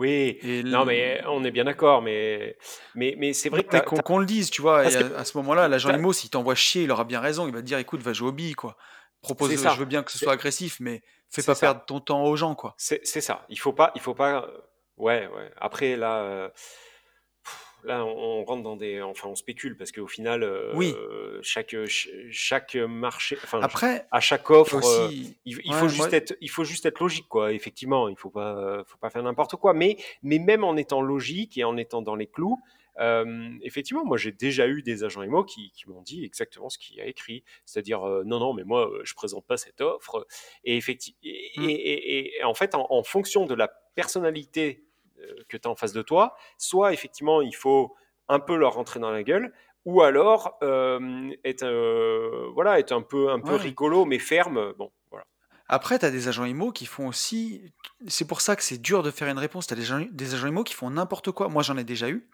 Oui, non, mais on est bien d'accord, mais, mais, mais c'est vrai qu'on le dise, tu vois, à, ce moment-là, l'agent IMO, s'il t'envoie chier, il aura bien raison, il va te dire, écoute, va jouer au billes, quoi. Propose, je veux bien que ce soit agressif, mais fais pas perdre ton temps aux gens, quoi. C'est ça, il faut pas, il faut pas, ouais, ouais. Après, là, euh, là, on, rentre dans des, enfin, on spécule parce qu'au final, euh, chaque chaque marché, enfin, après, à chaque offre, euh, il, faut juste être, il faut juste être logique, quoi. Effectivement, il faut pas, faut pas faire n'importe quoi. Mais mais même en étant logique et en étant dans les clous. Euh, effectivement, moi j'ai déjà eu des agents IMO qui, qui m'ont dit exactement ce qu'il y a écrit, c'est-à-dire non, non, mais moi je présente pas cette offre. Et, effectivement, et, mmh. et, en fait, en, fonction de la personnalité que tu as en face de toi, soit effectivement il faut un peu leur rentrer dans la gueule, ou alors euh, être, euh, voilà, être un peu, un peu rigolo mais ferme. Bon, voilà. Après, tu as des agents IMO qui font aussi. C'est pour ça que c'est dur de faire une réponse. Tu as des, agents, des agents IMO qui font n'importe quoi. Moi, j'en ai déjà eu,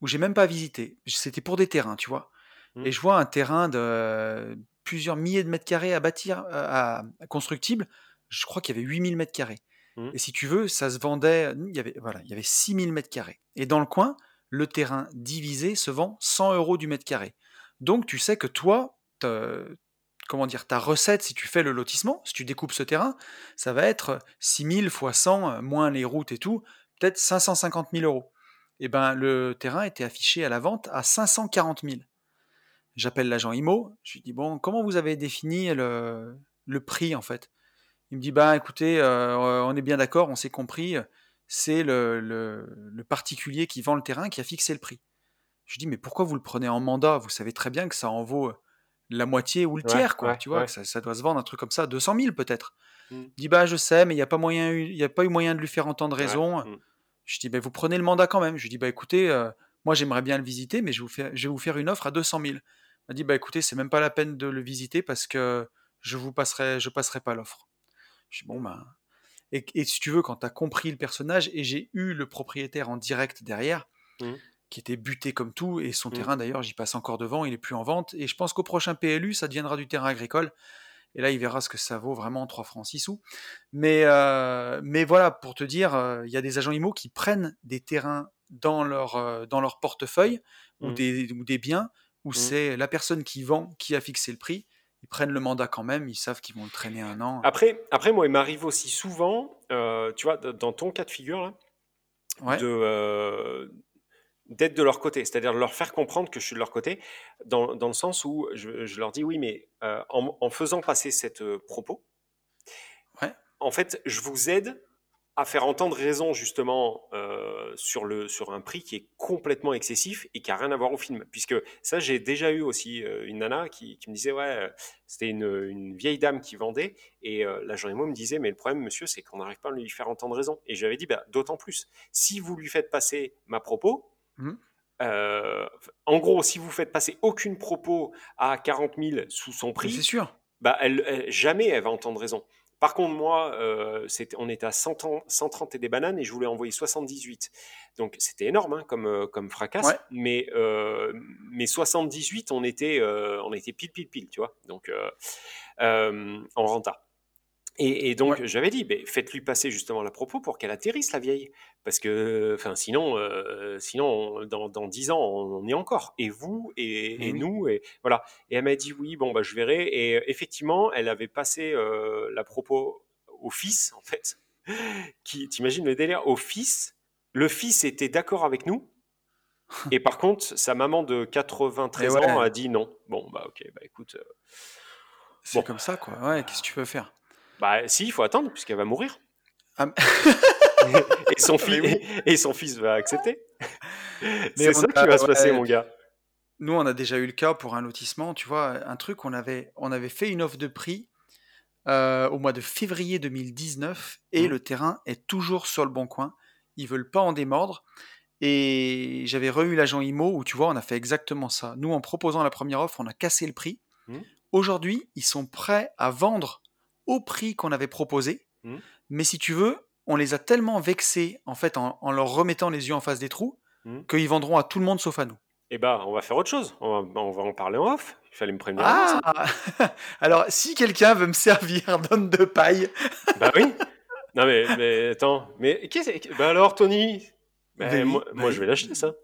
où j'ai même pas visité. C'était pour des terrains, tu vois. Mmh. Et je vois un terrain de plusieurs milliers de mètres carrés à bâtir, à, constructible. Je crois qu'il y avait 8000 mètres carrés. Mmh. Et si tu veux, ça se vendait, il y avait, voilà, il y avait 6000 mètres carrés. Et dans le coin, le terrain divisé se vend 100 euros du mètre carré. Donc tu sais que toi, comment dire, ta recette, si tu fais le lotissement, si tu découpes ce terrain, ça va être 6000 fois 100, moins les routes et tout, peut-être 550 000 euros. Et eh ben le terrain était affiché à la vente à 540 000. J'appelle l'agent IMO, je lui dis bon, comment vous avez défini le prix en fait? Il me dit bah écoutez, euh, on est bien d'accord, on s'est compris, c'est le, le, particulier qui vend le terrain qui a fixé le prix. Je dis mais pourquoi vous le prenez en mandat? Vous savez très bien que ça en vaut la moitié ou le tiers, quoi. tu vois, ça, doit se vendre un truc comme ça, 200 000 peut-être. Mmh. Il dit bah je sais, mais il n'y a pas moyen, il y a pas eu moyen de lui faire entendre raison. Mmh. Je dis bah vous prenez le mandat quand même. Je dis bah écoutez, euh, moi j'aimerais bien le visiter, mais je, vous fais, je vais vous faire une offre à 200 000. Il m'a dit, bah écoutez, c'est même pas la peine de le visiter parce que je vous passerai, je passerai pas l'offre. Je dis, bon, bah. Et, et, si tu veux, quand tu as compris le personnage, et j'ai eu le propriétaire en direct derrière, mmh. qui était buté comme tout, et son mmh. terrain d'ailleurs, j'y passe encore devant, il est plus en vente, et je pense qu'au prochain PLU, ça deviendra du terrain agricole. Et là, il verra ce que ça vaut vraiment 3 francs 6 sous. Mais, euh, mais voilà, pour te dire, euh, il y a des agents IMO qui prennent des terrains dans leur, euh, dans leur portefeuille ou, mmh. des, ou des biens où mmh. c'est la personne qui vend qui a fixé le prix. Ils prennent le mandat quand même, ils savent qu'ils vont le traîner un an. Après, après moi, il m'arrive aussi souvent, tu vois, dans ton cas de figure, là, de, d'être de leur côté, c'est-à-dire de leur faire comprendre que je suis de leur côté, dans, dans le sens où je, leur dis oui, mais euh, en, faisant passer cette euh, propos, en fait, je vous aide à faire entendre raison justement euh, sur, le, sur un prix qui est complètement excessif et qui n'a rien à voir au film. Puisque ça, j'ai déjà eu aussi une nana qui, qui me disait, ouais, c'était une, une, vieille dame qui vendait, et l'agent IMO me disait, mais le problème, monsieur, c'est qu'on n'arrive pas à lui faire entendre raison. Et j'avais dit, bah, d'autant plus, si vous lui faites passer ma propos, Mmh. Euh, en gros, si vous faites passer aucune propos à 40 000 sous son prix, c'est sûr. Bah, elle, jamais elle va entendre raison. Par contre, moi, euh, on était à 130 et des bananes et je voulais envoyer 78. Donc c'était énorme hein, comme, euh, fracasse. Mais, mais 78, on était, on était pile, pile, pile, tu vois. Donc en renta. Et, donc j'avais dit, faites-lui passer justement la propos pour qu'elle atterrisse la vieille, parce que, enfin, sinon, euh, sinon, dans, dans 10 ans, on, est encore. Et vous et, nous, et voilà. Et elle m'a dit oui, bon bah je verrai. Et effectivement, elle avait passé euh, la propos au fils, en fait. Qui, t'imagines le délire? Au fils. Le fils était d'accord avec nous. Et par contre, sa maman de 93 ans a dit non. Bon, bah ok, bah écoute. Euh, c'est comme ça, quoi. Ouais, qu'est-ce que tu peux faire? Bah si, il faut attendre puisqu'elle va mourir. Ah, et, son fils, et son fils va accepter. C'est ça qui va se passer, mon gars. Nous, on a déjà eu le cas pour un lotissement, tu vois, un truc, on avait, on avait fait une offre de prix euh, au mois de février 2019 et mmh. le terrain est toujours sur le bon coin. Ils veulent pas en démordre. Et j'avais re l'agent IMO où tu vois, on a fait exactement ça. Nous, en proposant la première offre, on a cassé le prix. Mmh. Aujourd'hui, ils sont prêts à vendre au prix qu'on avait proposé. Mmh. Mais si tu veux, on les a tellement vexés en fait en, leur remettant les yeux en face des trous mmh. qu'ils vendront à tout le monde sauf à nous. Eh ben, on va faire autre chose. On va, en parler en off. Il fallait me prévenir. Ah Alors, si quelqu'un veut me servir d'homme de paille. bah oui. Non mais, mais attends. Mais qu'est-ce bah alors, Tony? Bah, moi, moi, je vais l'acheter ça.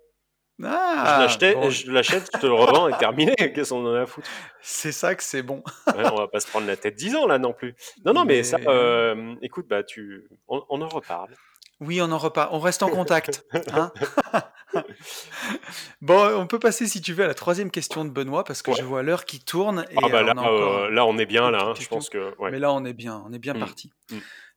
Ah, je l'achète, je te le revends et terminé. Qu'est-ce qu'on en a à foutre? C'est ça que c'est bon. on va pas se prendre la tête 10 ans là non plus. Non, non, mais, ça, euh, écoute, bah, tu... On, en reparle. Oui, on en reparle. On reste en contact. Hein bon, on peut passer si tu veux à la troisième question de Benoît parce que je vois l'heure qui tourne. Et ah bah là, on euh, là, on est bien là. Hein, je pense que. Mais là, on est bien. On est bien mmh. parti. Mmh.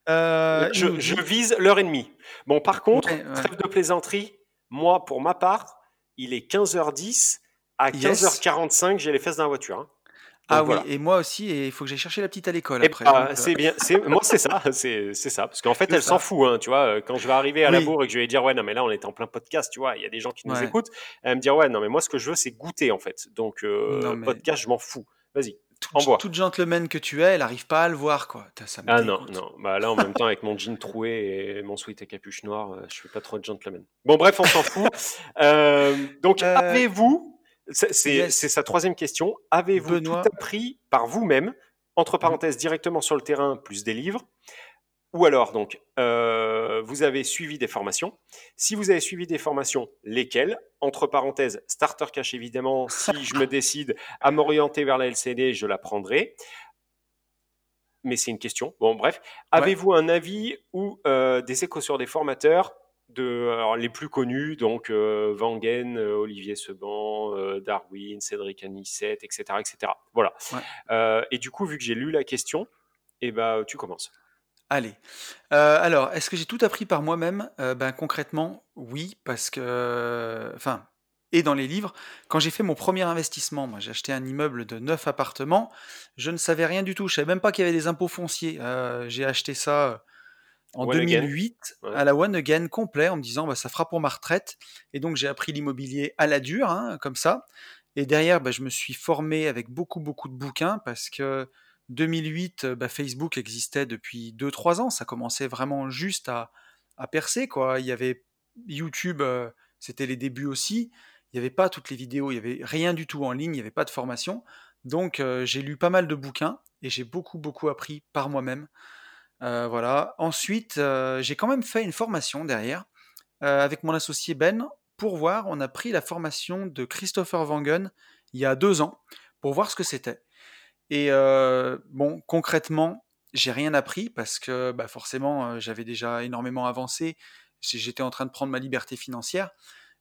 Euh, je, je, vise l'heure et demie. Bon, par contre, trêve de plaisanterie. Moi, pour ma part, il est 15h10. À 15h45, j'ai les fesses dans la voiture. Hein. ah oui, et moi aussi, et il faut que j'aille chercher la petite à l'école après. Bah, euh. c'est bien, moi c'est ça, c'est ça, parce qu'en fait elle s'en fout, hein, tu vois. Quand je vais arriver à la bourre et que je vais dire ouais non mais là on est en plein podcast, tu vois, il y a des gens qui nous écoutent, elle me dire ouais non mais moi ce que je veux c'est goûter en fait, donc euh, podcast je m'en fous. Vas-y toute, toute gentleman que tu es, elle n'arrive pas à le voir, quoi. Ça ah non, non. Bah là, en même temps, avec mon jean troué et mon sweat et capuche noire, euh, je fais pas trop de gentleman. Bon, bref, on s'en fout. Euh, donc, euh, avez-vous, c'est sa troisième question, avez-vous tout appris par vous-même, entre parenthèses, directement sur le terrain, plus des livres? Ou alors, donc, euh, vous avez suivi des formations. Si vous avez suivi des formations, lesquelles? Entre parenthèses, starter cash évidemment. Si je me décide à m'orienter vers la LCD, je la prendrai. Mais c'est une question. Bon, bref. Avez-vous un avis ou euh, des échos sur des formateurs de, les plus connus, donc euh, Wangen, Olivier Seban, Darwin, Cédric Anissette, etc. etc. Voilà. et du coup, vu que j'ai lu la question, eh ben, tu commences. Allez. Euh, alors, est-ce que j'ai tout appris par moi-même? Euh, ben, Concrètement, oui, parce que. Enfin, et dans les livres, quand j'ai fait mon premier investissement, moi j'ai acheté un immeuble de 9 appartements, je ne savais rien du tout, je savais même pas qu'il y avait des impôts fonciers. Euh, j'ai acheté ça en 2008 à la One Again complet en me disant bah, ça fera pour ma retraite. Et donc j'ai appris l'immobilier à la dure, hein, comme ça. Et derrière, bah, je me suis formé avec beaucoup, beaucoup de bouquins parce que 2008, bah, Facebook existait depuis 2-3 ans. Ça commençait vraiment juste à, percer. Quoi. Il y avait YouTube, euh, c'était les débuts aussi. Il n'y avait pas toutes les vidéos, il n'y avait rien du tout en ligne, il n'y avait pas de formation. Donc euh, j'ai lu pas mal de bouquins et j'ai beaucoup, beaucoup appris par moi-même. Euh, voilà. Ensuite, j'ai quand même fait une formation derrière avec mon associé Ben pour voir. On a pris la formation de Christopher Wangen il y a deux ans pour voir ce que c'était. Et bon, concrètement, j'ai rien appris parce que bah, forcément, j'avais déjà énormément avancé. J'étais en train de prendre ma liberté financière.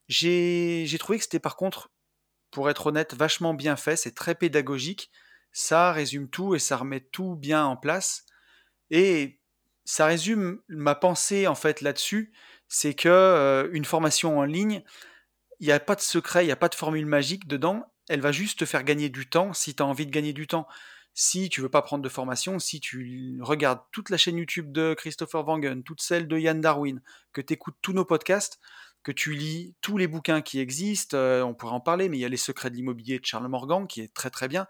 J'ai trouvé que c'était par contre, pour être honnête, vachement bien fait. C'est très pédagogique. Ça résume tout et ça remet tout bien en place. Et ça résume ma pensée en fait là-dessus. C'est que une formation en ligne, il n'y a pas de secret, il n'y a pas de formule magique dedans elle va juste te faire gagner du temps si tu as envie de gagner du temps. Si tu veux pas prendre de formation, si tu regardes toute la chaîne YouTube de Christopher Wangen, toute celle de Yann Darwin, que tu écoutes tous nos podcasts, que tu lis tous les bouquins qui existent, euh, on pourrait en parler, mais il y a Les secrets de l'immobilier de Charles Morgan qui est très très bien.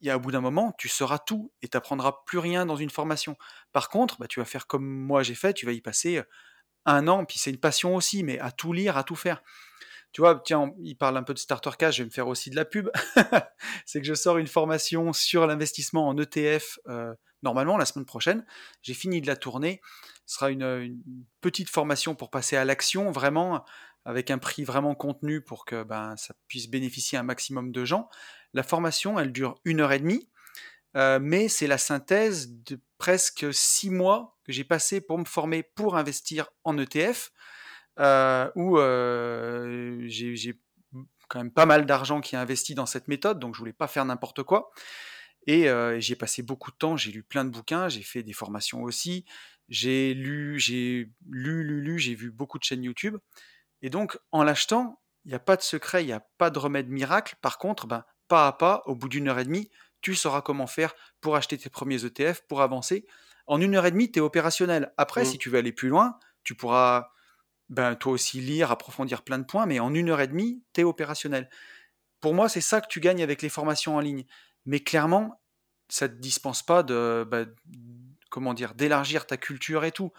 Il y a au bout d'un moment, tu sauras tout et tu n'apprendras plus rien dans une formation. Par contre, bah, tu vas faire comme moi j'ai fait, tu vas y passer euh, un an, puis c'est une passion aussi, mais à tout lire, à tout faire tu vois, tiens, il parle un peu de Starter Cash, je vais me faire aussi de la pub. c'est que je sors une formation sur l'investissement en ETF euh, normalement la semaine prochaine. J'ai fini de la tourner. Ce sera une, petite formation pour passer à l'action, vraiment avec un prix vraiment contenu pour que ben, ça puisse bénéficier un maximum de gens. La formation, elle dure une heure et demie, euh, mais c'est la synthèse de presque six mois que j'ai passé pour me former pour investir en ETF. Euh, où euh, j'ai quand même pas mal d'argent qui est investi dans cette méthode, donc je voulais pas faire n'importe quoi. Et euh, j'ai passé beaucoup de temps, j'ai lu plein de bouquins, j'ai fait des formations aussi, j'ai lu, j'ai lu, lu, lu, j'ai vu beaucoup de chaînes YouTube. Et donc, en l'achetant, il n'y a pas de secret, il n'y a pas de remède miracle. Par contre, ben, pas à pas, au bout d'une heure et demie, tu sauras comment faire pour acheter tes premiers ETF, pour avancer. En une heure et demie, tu es opérationnel. Après, mmh. si tu veux aller plus loin, tu pourras ben, toi aussi lire, approfondir plein de points, mais en une heure et demie, tu es opérationnel. Pour moi, c'est ça que tu gagnes avec les formations en ligne. Mais clairement, ça ne te dispense pas de, bah, comment dire, d'élargir ta culture et tout.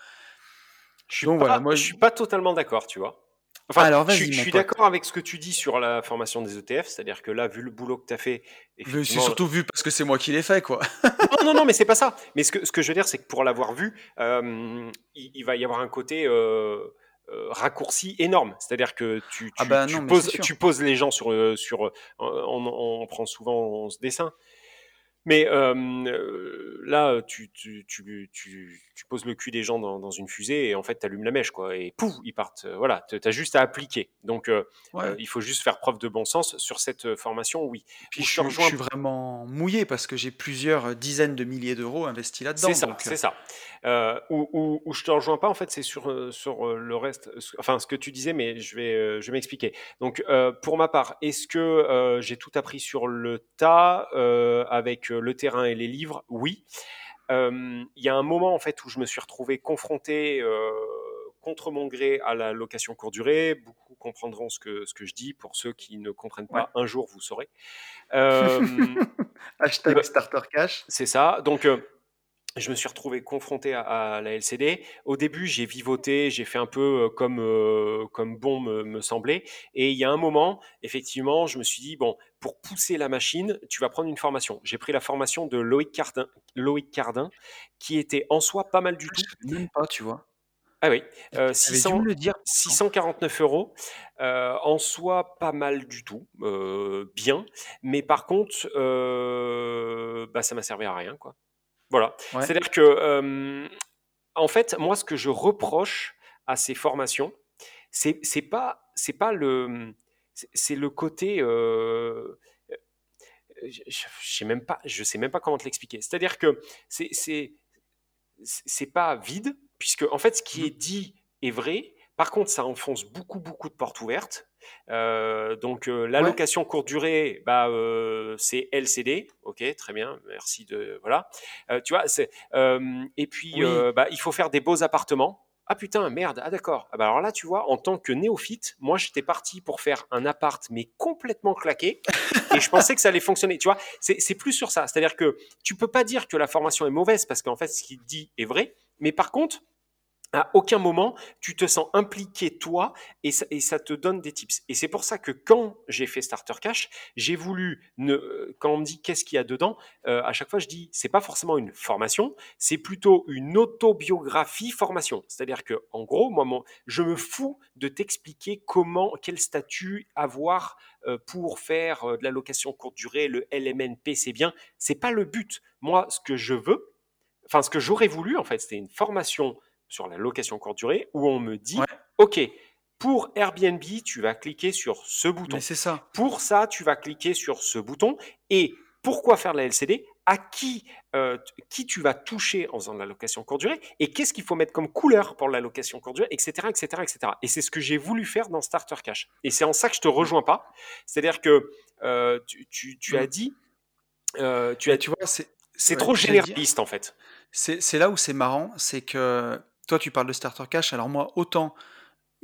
Je suis, pas, moi, je suis pas totalement d'accord, tu vois. Enfin, Alors, je, je suis d'accord avec ce que tu dis sur la formation des ETF, c'est-à-dire que là, vu le boulot que tu as fait. Suis surtout vu parce que c'est moi qui l'ai fait, quoi. non, non, non, mais c'est pas ça. Mais ce que, ce que je veux dire, c'est que pour l'avoir vu, euh, il, va y avoir un côté. Euh, euh, raccourci énorme. C'est-à-dire que tu, ah bah poses, tu, poses, les gens sur, euh, sur euh, on, prend souvent ce dessin, mais là, tu, tu, tu, poses le cul des gens dans, une fusée et en fait, tu allumes la mèche, quoi. Et pouf, ils partent. voilà, tu as juste à appliquer. Donc, il faut juste faire preuve de bon sens sur cette formation, oui. Puis je, je, suis vraiment mouillé parce que j'ai plusieurs dizaines de milliers d'euros investis là-dedans. C'est ça, c'est ça. où, où, je te rejoins pas, en fait, c'est sur, sur le reste, enfin, ce que tu disais, mais je vais, je vais m'expliquer. Donc, pour ma part, est-ce que j'ai tout appris sur le tas avec le terrain et les livres, oui. Il y a un moment en fait où je me suis retrouvé confronté contre mon gré à la location courte durée. Beaucoup comprendront ce que, ce que je dis. Pour ceux qui ne comprennent pas, un jour vous saurez. Hashtag Starter Cash. C'est ça. Donc je me suis retrouvé confronté à, la LCD. Au début, j'ai vivoté, j'ai fait un peu euh, comme, euh, comme bon me, semblait. Et il y a un moment, effectivement, je me suis dit, bon, pour pousser la machine, tu vas prendre une formation. J'ai pris la formation de Loïc Cardin, Loïc Cardin qui était en soi pas mal du tout. Même pas, tu vois. Ah oui, 600, le dire. 649 euros. Euh, en soi, pas mal du tout, bien. Mais par contre, bah, ça m'a servi à rien, quoi. Voilà. C'est-à-dire que, en fait, moi, ce que je reproche à ces formations, c'est pas c'est pas le c'est le côté je, je sais même pas je sais même pas comment te l'expliquer. C'est-à-dire que c'est c'est c'est pas vide puisque en fait ce qui mmh est dit est vrai. Par contre, ça enfonce beaucoup beaucoup de portes ouvertes. Donc l'allocation courte durée, bah, c'est LCD. Ok, très bien, merci de voilà. tu vois, c'est et puis bah, il faut faire des beaux appartements. Ah putain, merde, ah d'accord. Ah bah alors là, tu vois, en tant que néophyte, moi j'étais parti pour faire un appart, mais complètement claqué, et je pensais que ça allait fonctionner. Tu vois, c'est plus sur ça. C'est-à-dire que tu peux pas dire que la formation est mauvaise, parce qu'en fait, ce qu'il dit est vrai, mais par contre, à aucun moment tu te sens impliqué toi et ça, te donne des tips. Et c'est pour ça que quand j'ai fait Starter Cash, j'ai voulu ne, quand on me dit qu'est-ce qu'il y a dedans, euh, à chaque fois je dis c'est pas forcément une formation, c'est plutôt une autobiographie formation. C'est-à-dire que en gros, moi, je me fous de t'expliquer comment, quel statut avoir euh, pour faire euh, de la location courte durée, le LMNP, c'est bien. C'est pas le but. Moi, ce que je veux, enfin ce que j'aurais voulu en fait, c'était une formation sur la location courte durée où on me dit OK, pour Airbnb, tu vas cliquer sur ce bouton. c'est ça. Pour ça, tu vas cliquer sur ce bouton. Et pourquoi faire la LCD À qui, euh, qui tu vas toucher en faisant de la location courte durée? Et qu'est-ce qu'il faut mettre comme couleur pour la location courte durée? Etc. etc., etc. Et c'est ce que j'ai voulu faire dans Starter Cash. Et c'est en ça que je te rejoins pas. C'est-à-dire que euh, tu, as mm. dit. Euh, tu, as, tu vois, c'est trop généraliste en fait. C'est là où c'est marrant, c'est que toi, tu parles de Starter Cash. Alors moi, autant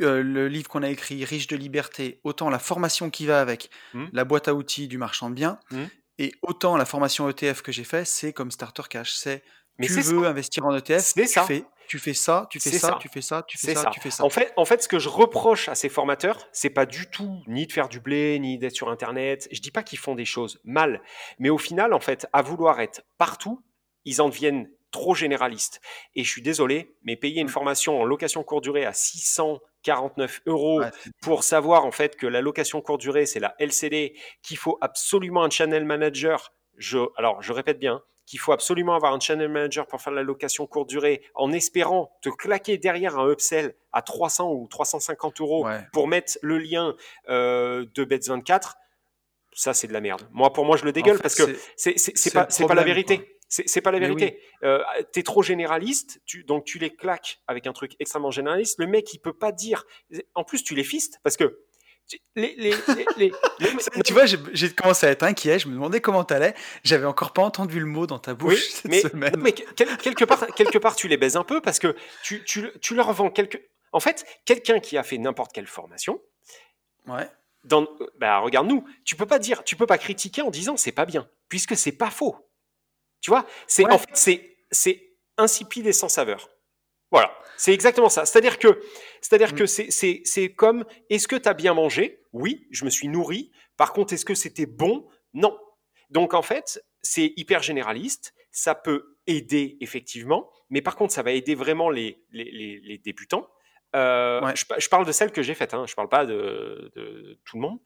euh, le livre qu'on a écrit, Riche de liberté, autant la formation qui va avec, mmh. la boîte à outils du marchand de biens, mmh. et autant la formation ETF que j'ai fait, c'est comme Starter Cash. C'est tu veux investir en ETF, tu, ça. Fais, tu fais ça, tu fais ça, tu fais ça, tu fais ça, tu fais ça. En fait, en fait, ce que je reproche à ces formateurs, c'est pas du tout ni de faire du blé, ni d'être sur Internet. Je dis pas qu'ils font des choses mal, mais au final, en fait, à vouloir être partout, ils en deviennent trop généraliste. Et je suis désolé, mais payer une mmh. formation en location courte durée à 649 euros pour savoir en fait que la location courte durée, c'est la LCD, qu'il faut absolument un channel manager. Je, alors, je répète bien, qu'il faut absolument avoir un channel manager pour faire la location courte durée, en espérant te claquer derrière un upsell à 300 ou 350 euros pour mettre le lien euh, de Bets24, ça c'est de la merde. Moi, pour moi, je le dégueule parce que c'est pas, pas la vérité. C'est pas la vérité. Euh, tu es trop généraliste, tu, donc tu les claques avec un truc extrêmement généraliste. Le mec, il peut pas dire. En plus, tu les fistes parce que. Les, les, les, tu vois, j'ai commencé à être inquiet. Je me demandais comment t'allais. J'avais encore pas entendu le mot dans ta bouche cette mais, semaine. Mais quelque part, quelque part, tu les baises un peu parce que tu, tu, tu leur vends quelque. En fait, quelqu'un qui a fait n'importe quelle formation. Ouais. Dans, bah, regarde nous. Tu peux pas dire, tu peux pas critiquer en disant c'est pas bien, puisque c'est pas faux. Tu vois c'est, En fait, c'est, c'est insipide et sans saveur. Voilà, c'est exactement ça. C'est-à-dire que, c'est-à-dire que mm. c'est, c'est, c'est comme est-ce que tu as bien mangé? Oui, je me suis nourri. Par contre, est-ce que c'était bon? Non. Donc en fait, c'est hyper généraliste. Ça peut aider effectivement, mais par contre, ça va aider vraiment les, les, les, débutants. Euh, je, je, parle de celles que j'ai faites, hein, je ne parle pas de, de, tout le monde.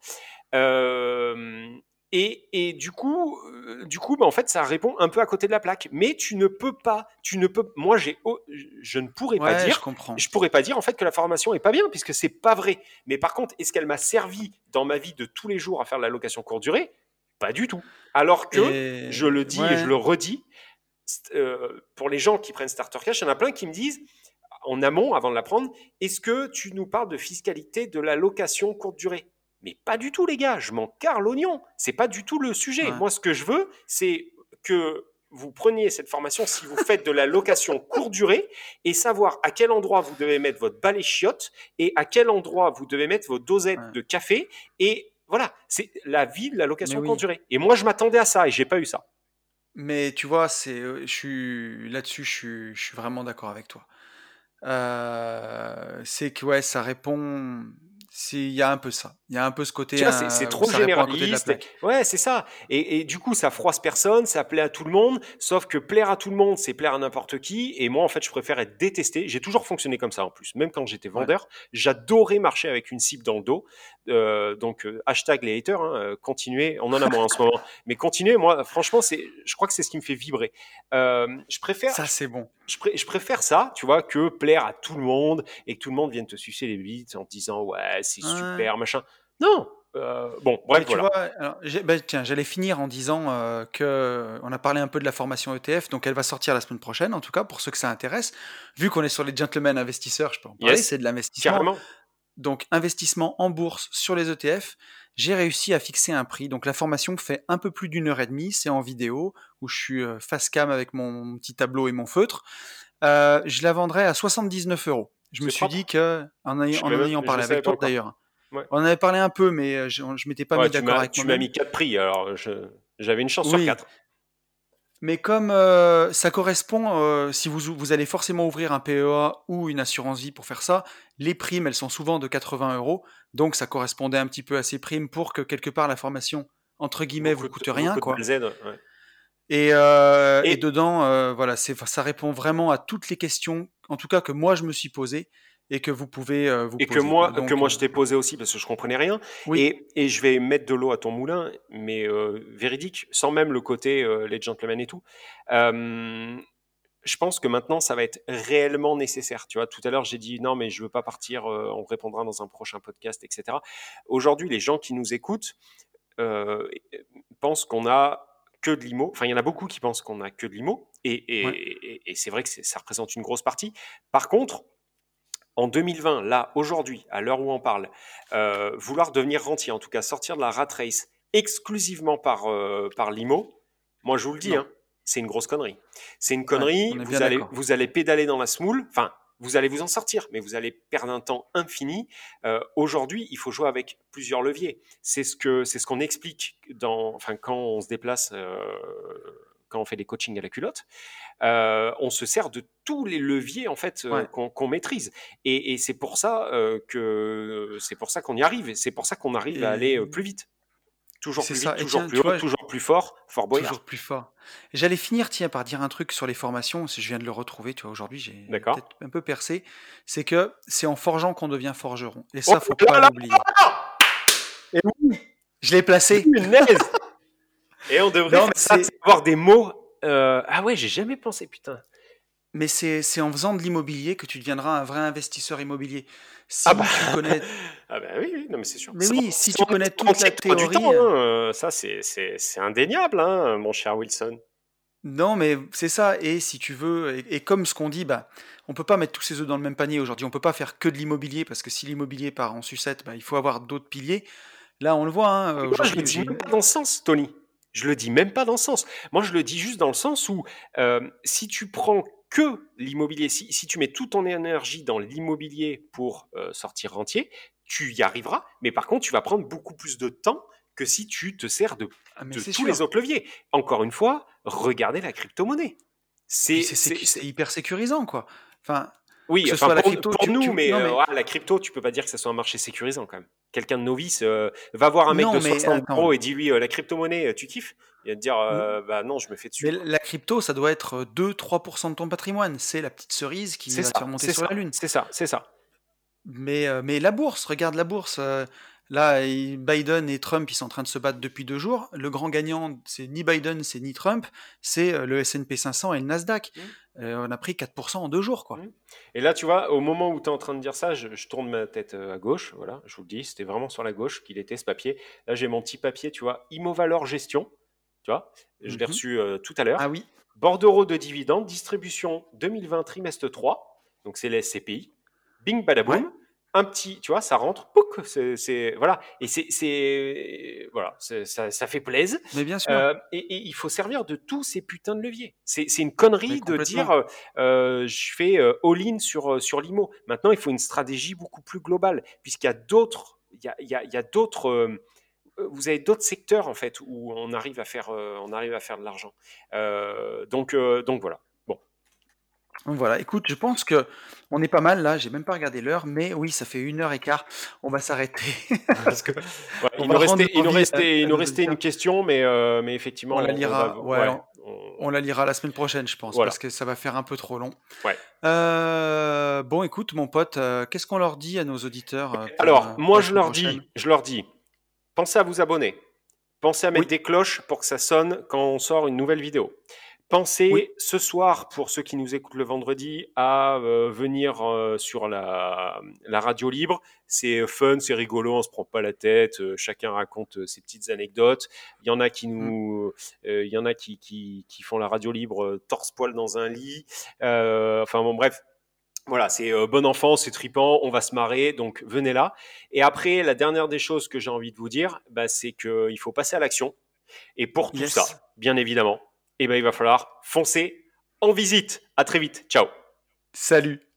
Euh, et, et, du coup, euh, du coup, bah, en fait, ça répond un peu à côté de la plaque. Mais tu ne peux pas, tu ne peux, moi, j'ai, je ne pourrais pas dire, je, comprends. je pourrais pas dire en fait que la formation est pas bien puisque c'est pas vrai. Mais par contre, est-ce qu'elle m'a servi dans ma vie de tous les jours à faire de la location courte durée? Pas du tout. Alors que, je le dis et je le redis, euh, pour les gens qui prennent Starter Cash, il y en a plein qui me disent en amont, avant de la prendre, est-ce que tu nous parles de fiscalité de la location courte durée? Mais pas du tout, les gars. Je m'en carre l'oignon. C'est pas du tout le sujet. Moi, ce que je veux, c'est que vous preniez cette formation si vous faites de la location courte durée et savoir à quel endroit vous devez mettre votre balai chiotte et à quel endroit vous devez mettre vos dosettes de café. Et voilà, c'est la vie de la location courte durée. Et moi, je m'attendais à ça et j'ai pas eu ça. Mais tu vois, c'est, euh, je suis là-dessus, je suis, je suis vraiment d'accord avec toi. Euh, c'est que ouais, ça répond il y a un peu ça. Il y a un peu ce côté. c'est trop généraliste. Ouais, c'est ça. Et, et, du coup, ça froisse personne, ça plaît à tout le monde. Sauf que plaire à tout le monde, c'est plaire à n'importe qui. Et moi, en fait, je préfère être détesté. J'ai toujours fonctionné comme ça en plus. Même quand j'étais vendeur, j'adorais marcher avec une cible dans le dos. Euh, donc, euh, hashtag les haters, hein, euh, continuez. On en a moins en ce moment. Mais continuez, moi, franchement, je crois que c'est ce qui me fait vibrer. je préfère. Ça, c'est bon. Je, je, préfère ça, tu vois, que plaire à tout le monde et que tout le monde vienne te sucer les bites en te disant, ouais, c'est super, machin. Non, euh, bon, bref, tu voilà. Vois, bah, tiens, j'allais finir en disant euh, que on a parlé un peu de la formation ETF, donc elle va sortir la semaine prochaine, en tout cas pour ceux que ça intéresse. Vu qu'on est sur les gentlemen investisseurs, je peux en parler, c'est de l'investissement donc investissement en bourse sur les ETF, j'ai réussi à fixer un prix. Donc la formation fait un peu plus d'une heure et demie, c'est en vidéo, où je suis euh, face cam avec mon petit tableau et mon feutre. Euh, je la vendrai à 79 euros. Je me suis dit que, en, en, ayant parlé avec toi d'ailleurs, on en avait parlé un peu, mais euh, je, je m'étais pas mis d'accord avec toi. Tu m'as mis 4 prix, alors j'avais une chance sur 4. Mais comme euh, ça correspond, euh, si vous, vous allez forcément ouvrir un PEA ou une assurance vie pour faire ça, les primes, elles sont souvent de 80 euros. Donc ça correspondait un petit peu à ces primes pour que quelque part la formation, entre guillemets, vous coûte rien. Quoi. Et, euh, et, dedans, voilà, ça répond vraiment à toutes les questions, en tout cas que moi je me suis posées et que vous pouvez euh, vous et que moi que moi je t'ai posé aussi parce que je comprenais rien. Et, et, je vais mettre de l'eau à ton moulin mais euh, véridique sans même le côté euh, les gentlemen et tout. Je pense que maintenant ça va être réellement nécessaire. Tu vois tout à l'heure j'ai dit non mais je veux pas partir on répondra dans un prochain podcast etc aujourd'hui les gens qui nous écoutent pensent qu'on a que de l'IMO. Enfin, il y en a beaucoup qui pensent qu'on a que de l'IMO, et, et, et c'est vrai que ça représente une grosse partie. Par contre, en 2020, là, aujourd'hui, à l'heure où on parle, euh, vouloir devenir rentier, en tout cas sortir de la rat race exclusivement par, euh, par l'IMO, moi je vous le dis, hein, c'est une grosse connerie. C'est une connerie, vous, allez, vous allez pédaler dans la smoule, enfin, vous allez vous en sortir, mais vous allez perdre un temps infini. Euh, aujourd'hui, il faut jouer avec plusieurs leviers. C'est ce que c'est ce qu'on explique dans, enfin, quand on se déplace quand on fait des coachings à la culotte, euh, on se sert de tous les leviers en fait euh, qu'on maîtrise. Et, c'est pour ça euh, que c'est pour ça qu'on y arrive. C'est pour ça qu'on arrive à aller plus vite. Toujours plus vite, toujours plus haut, toujours plus fort, fort boyard. Toujours plus fort. J'allais finir, tiens, par dire un truc sur les formations. Si je viens de le retrouver, tu vois, aujourd'hui, j'ai peut-être un peu percé. C'est que c'est en forgeant qu'on devient forgeron. Et ça, oh faut pas l'oublier. Et oui, je l'ai placé. Et on devrait avoir des mots. Euh, ah ouais, j'ai jamais pensé, putain. Mais c'est en faisant de l'immobilier que tu deviendras un vrai investisseur immobilier. Si ah bah. tu connais. ah bah oui, non mais c'est sûr. Mais oui, si tu connais toute la théorie. Temps, hein, euh, ça, c'est indéniable, hein, mon cher Wilson. Non, mais c'est ça. Et si tu veux, et, comme ce qu'on dit, bah, on peut pas mettre tous ses œufs dans le même panier aujourd'hui. On peut pas faire que de l'immobilier parce que si l'immobilier part en sucette, bah, il faut avoir d'autres piliers. Là, on le voit. Hein, aujourd'hui, je le dans ce sens, Tony. Je le dis même pas dans ce sens. Moi, je le dis juste dans le sens où euh, si tu prends que l'immobilier, si, si, tu mets toute ton énergie dans l'immobilier pour euh, sortir rentier, tu y arriveras. Mais par contre, tu vas prendre beaucoup plus de temps que si tu te sers de, ah, tous les autres leviers. Encore une fois, regardez la crypto-monnaie. C'est hyper sécurisant, quoi. Enfin, oui, enfin, pour, nous, mais, euh, la crypto, tu peux pas dire que ce soit un marché sécurisant quand même. Quelqu'un de novice euh, va voir un mec de 60 euros et dit lui, euh, la crypto-monnaie, tu kiffes? Il va te dire, bah non, je me fais dessus. Mais la crypto, ça doit être 2-3% de ton patrimoine. C'est la petite cerise qui va te faire monter sur la lune. C'est ça, c'est ça. Mais, mais la bourse, regarde la bourse. Là, Biden et Trump, ils sont en train de se battre depuis deux jours. Le grand gagnant, c'est ni Biden, c'est ni Trump, c'est le S&P 500 et le Nasdaq. Mmh. Euh, on a pris 4% en deux jours. Quoi. Mmh. Et là, tu vois, au moment où tu es en train de dire ça, je, tourne ma tête euh, à gauche. Voilà, je vous le dis, c'était vraiment sur la gauche qu'il était ce papier. Là, j'ai mon petit papier, tu vois, Imo Valeur Gestion. Tu vois, je l'ai mmh reçu euh, tout à l'heure. Ah oui. Bordereau de dividendes, distribution 2020 trimestre 3. Donc, c'est les SCPI. Bing, badaboum un petit, tu vois, ça rentre, c'est, voilà, et c'est, voilà, ça, ça, fait plaisir. Mais bien sûr. Euh, et, il faut servir de tous ces putains de leviers. C'est, une connerie de dire, euh, euh, je fais all-in sur sur l'IMO. Maintenant, il faut une stratégie beaucoup plus globale, puisqu'il y a d'autres, il y a, il y a, d'autres. vous avez d'autres secteurs en fait où on arrive à faire, on arrive à faire de l'argent. donc, donc voilà. Voilà, écoute, je pense que on est pas mal là, j'ai même pas regardé l'heure, mais oui, ça fait une heure et quart, on va s'arrêter. il, nous restait, nous restait, une question, mais, euh, mais effectivement, on la lira, on, la lira la semaine prochaine, je pense, parce que ça va faire un peu trop long. Euh, bon, écoute, mon pote, euh, qu'est-ce qu'on leur dit à nos auditeurs Alors, moi, je leur dis, je leur dis, pensez à vous abonner, pensez à mettre des cloches pour que ça sonne quand on sort une nouvelle vidéo. Pensez ce soir, pour ceux qui nous écoutent le vendredi, à euh, venir euh, sur la, radio libre. C'est euh, fun, c'est rigolo, on ne se prend pas la tête, chacun raconte ses petites anecdotes. Il y en a qui mm. nous, il y en a qui, qui, qui, font la radio libre torse-poil dans un lit. enfin bon, bref, voilà, c'est bon enfant, c'est tripant, on va se marrer, donc venez là. Et après, la dernière des choses que j'ai envie de vous dire, bah, c'est qu'il faut passer à l'action. Et pour tout ça, bien évidemment, eh ben, il va falloir foncer en visite. À très vite. Ciao. Salut.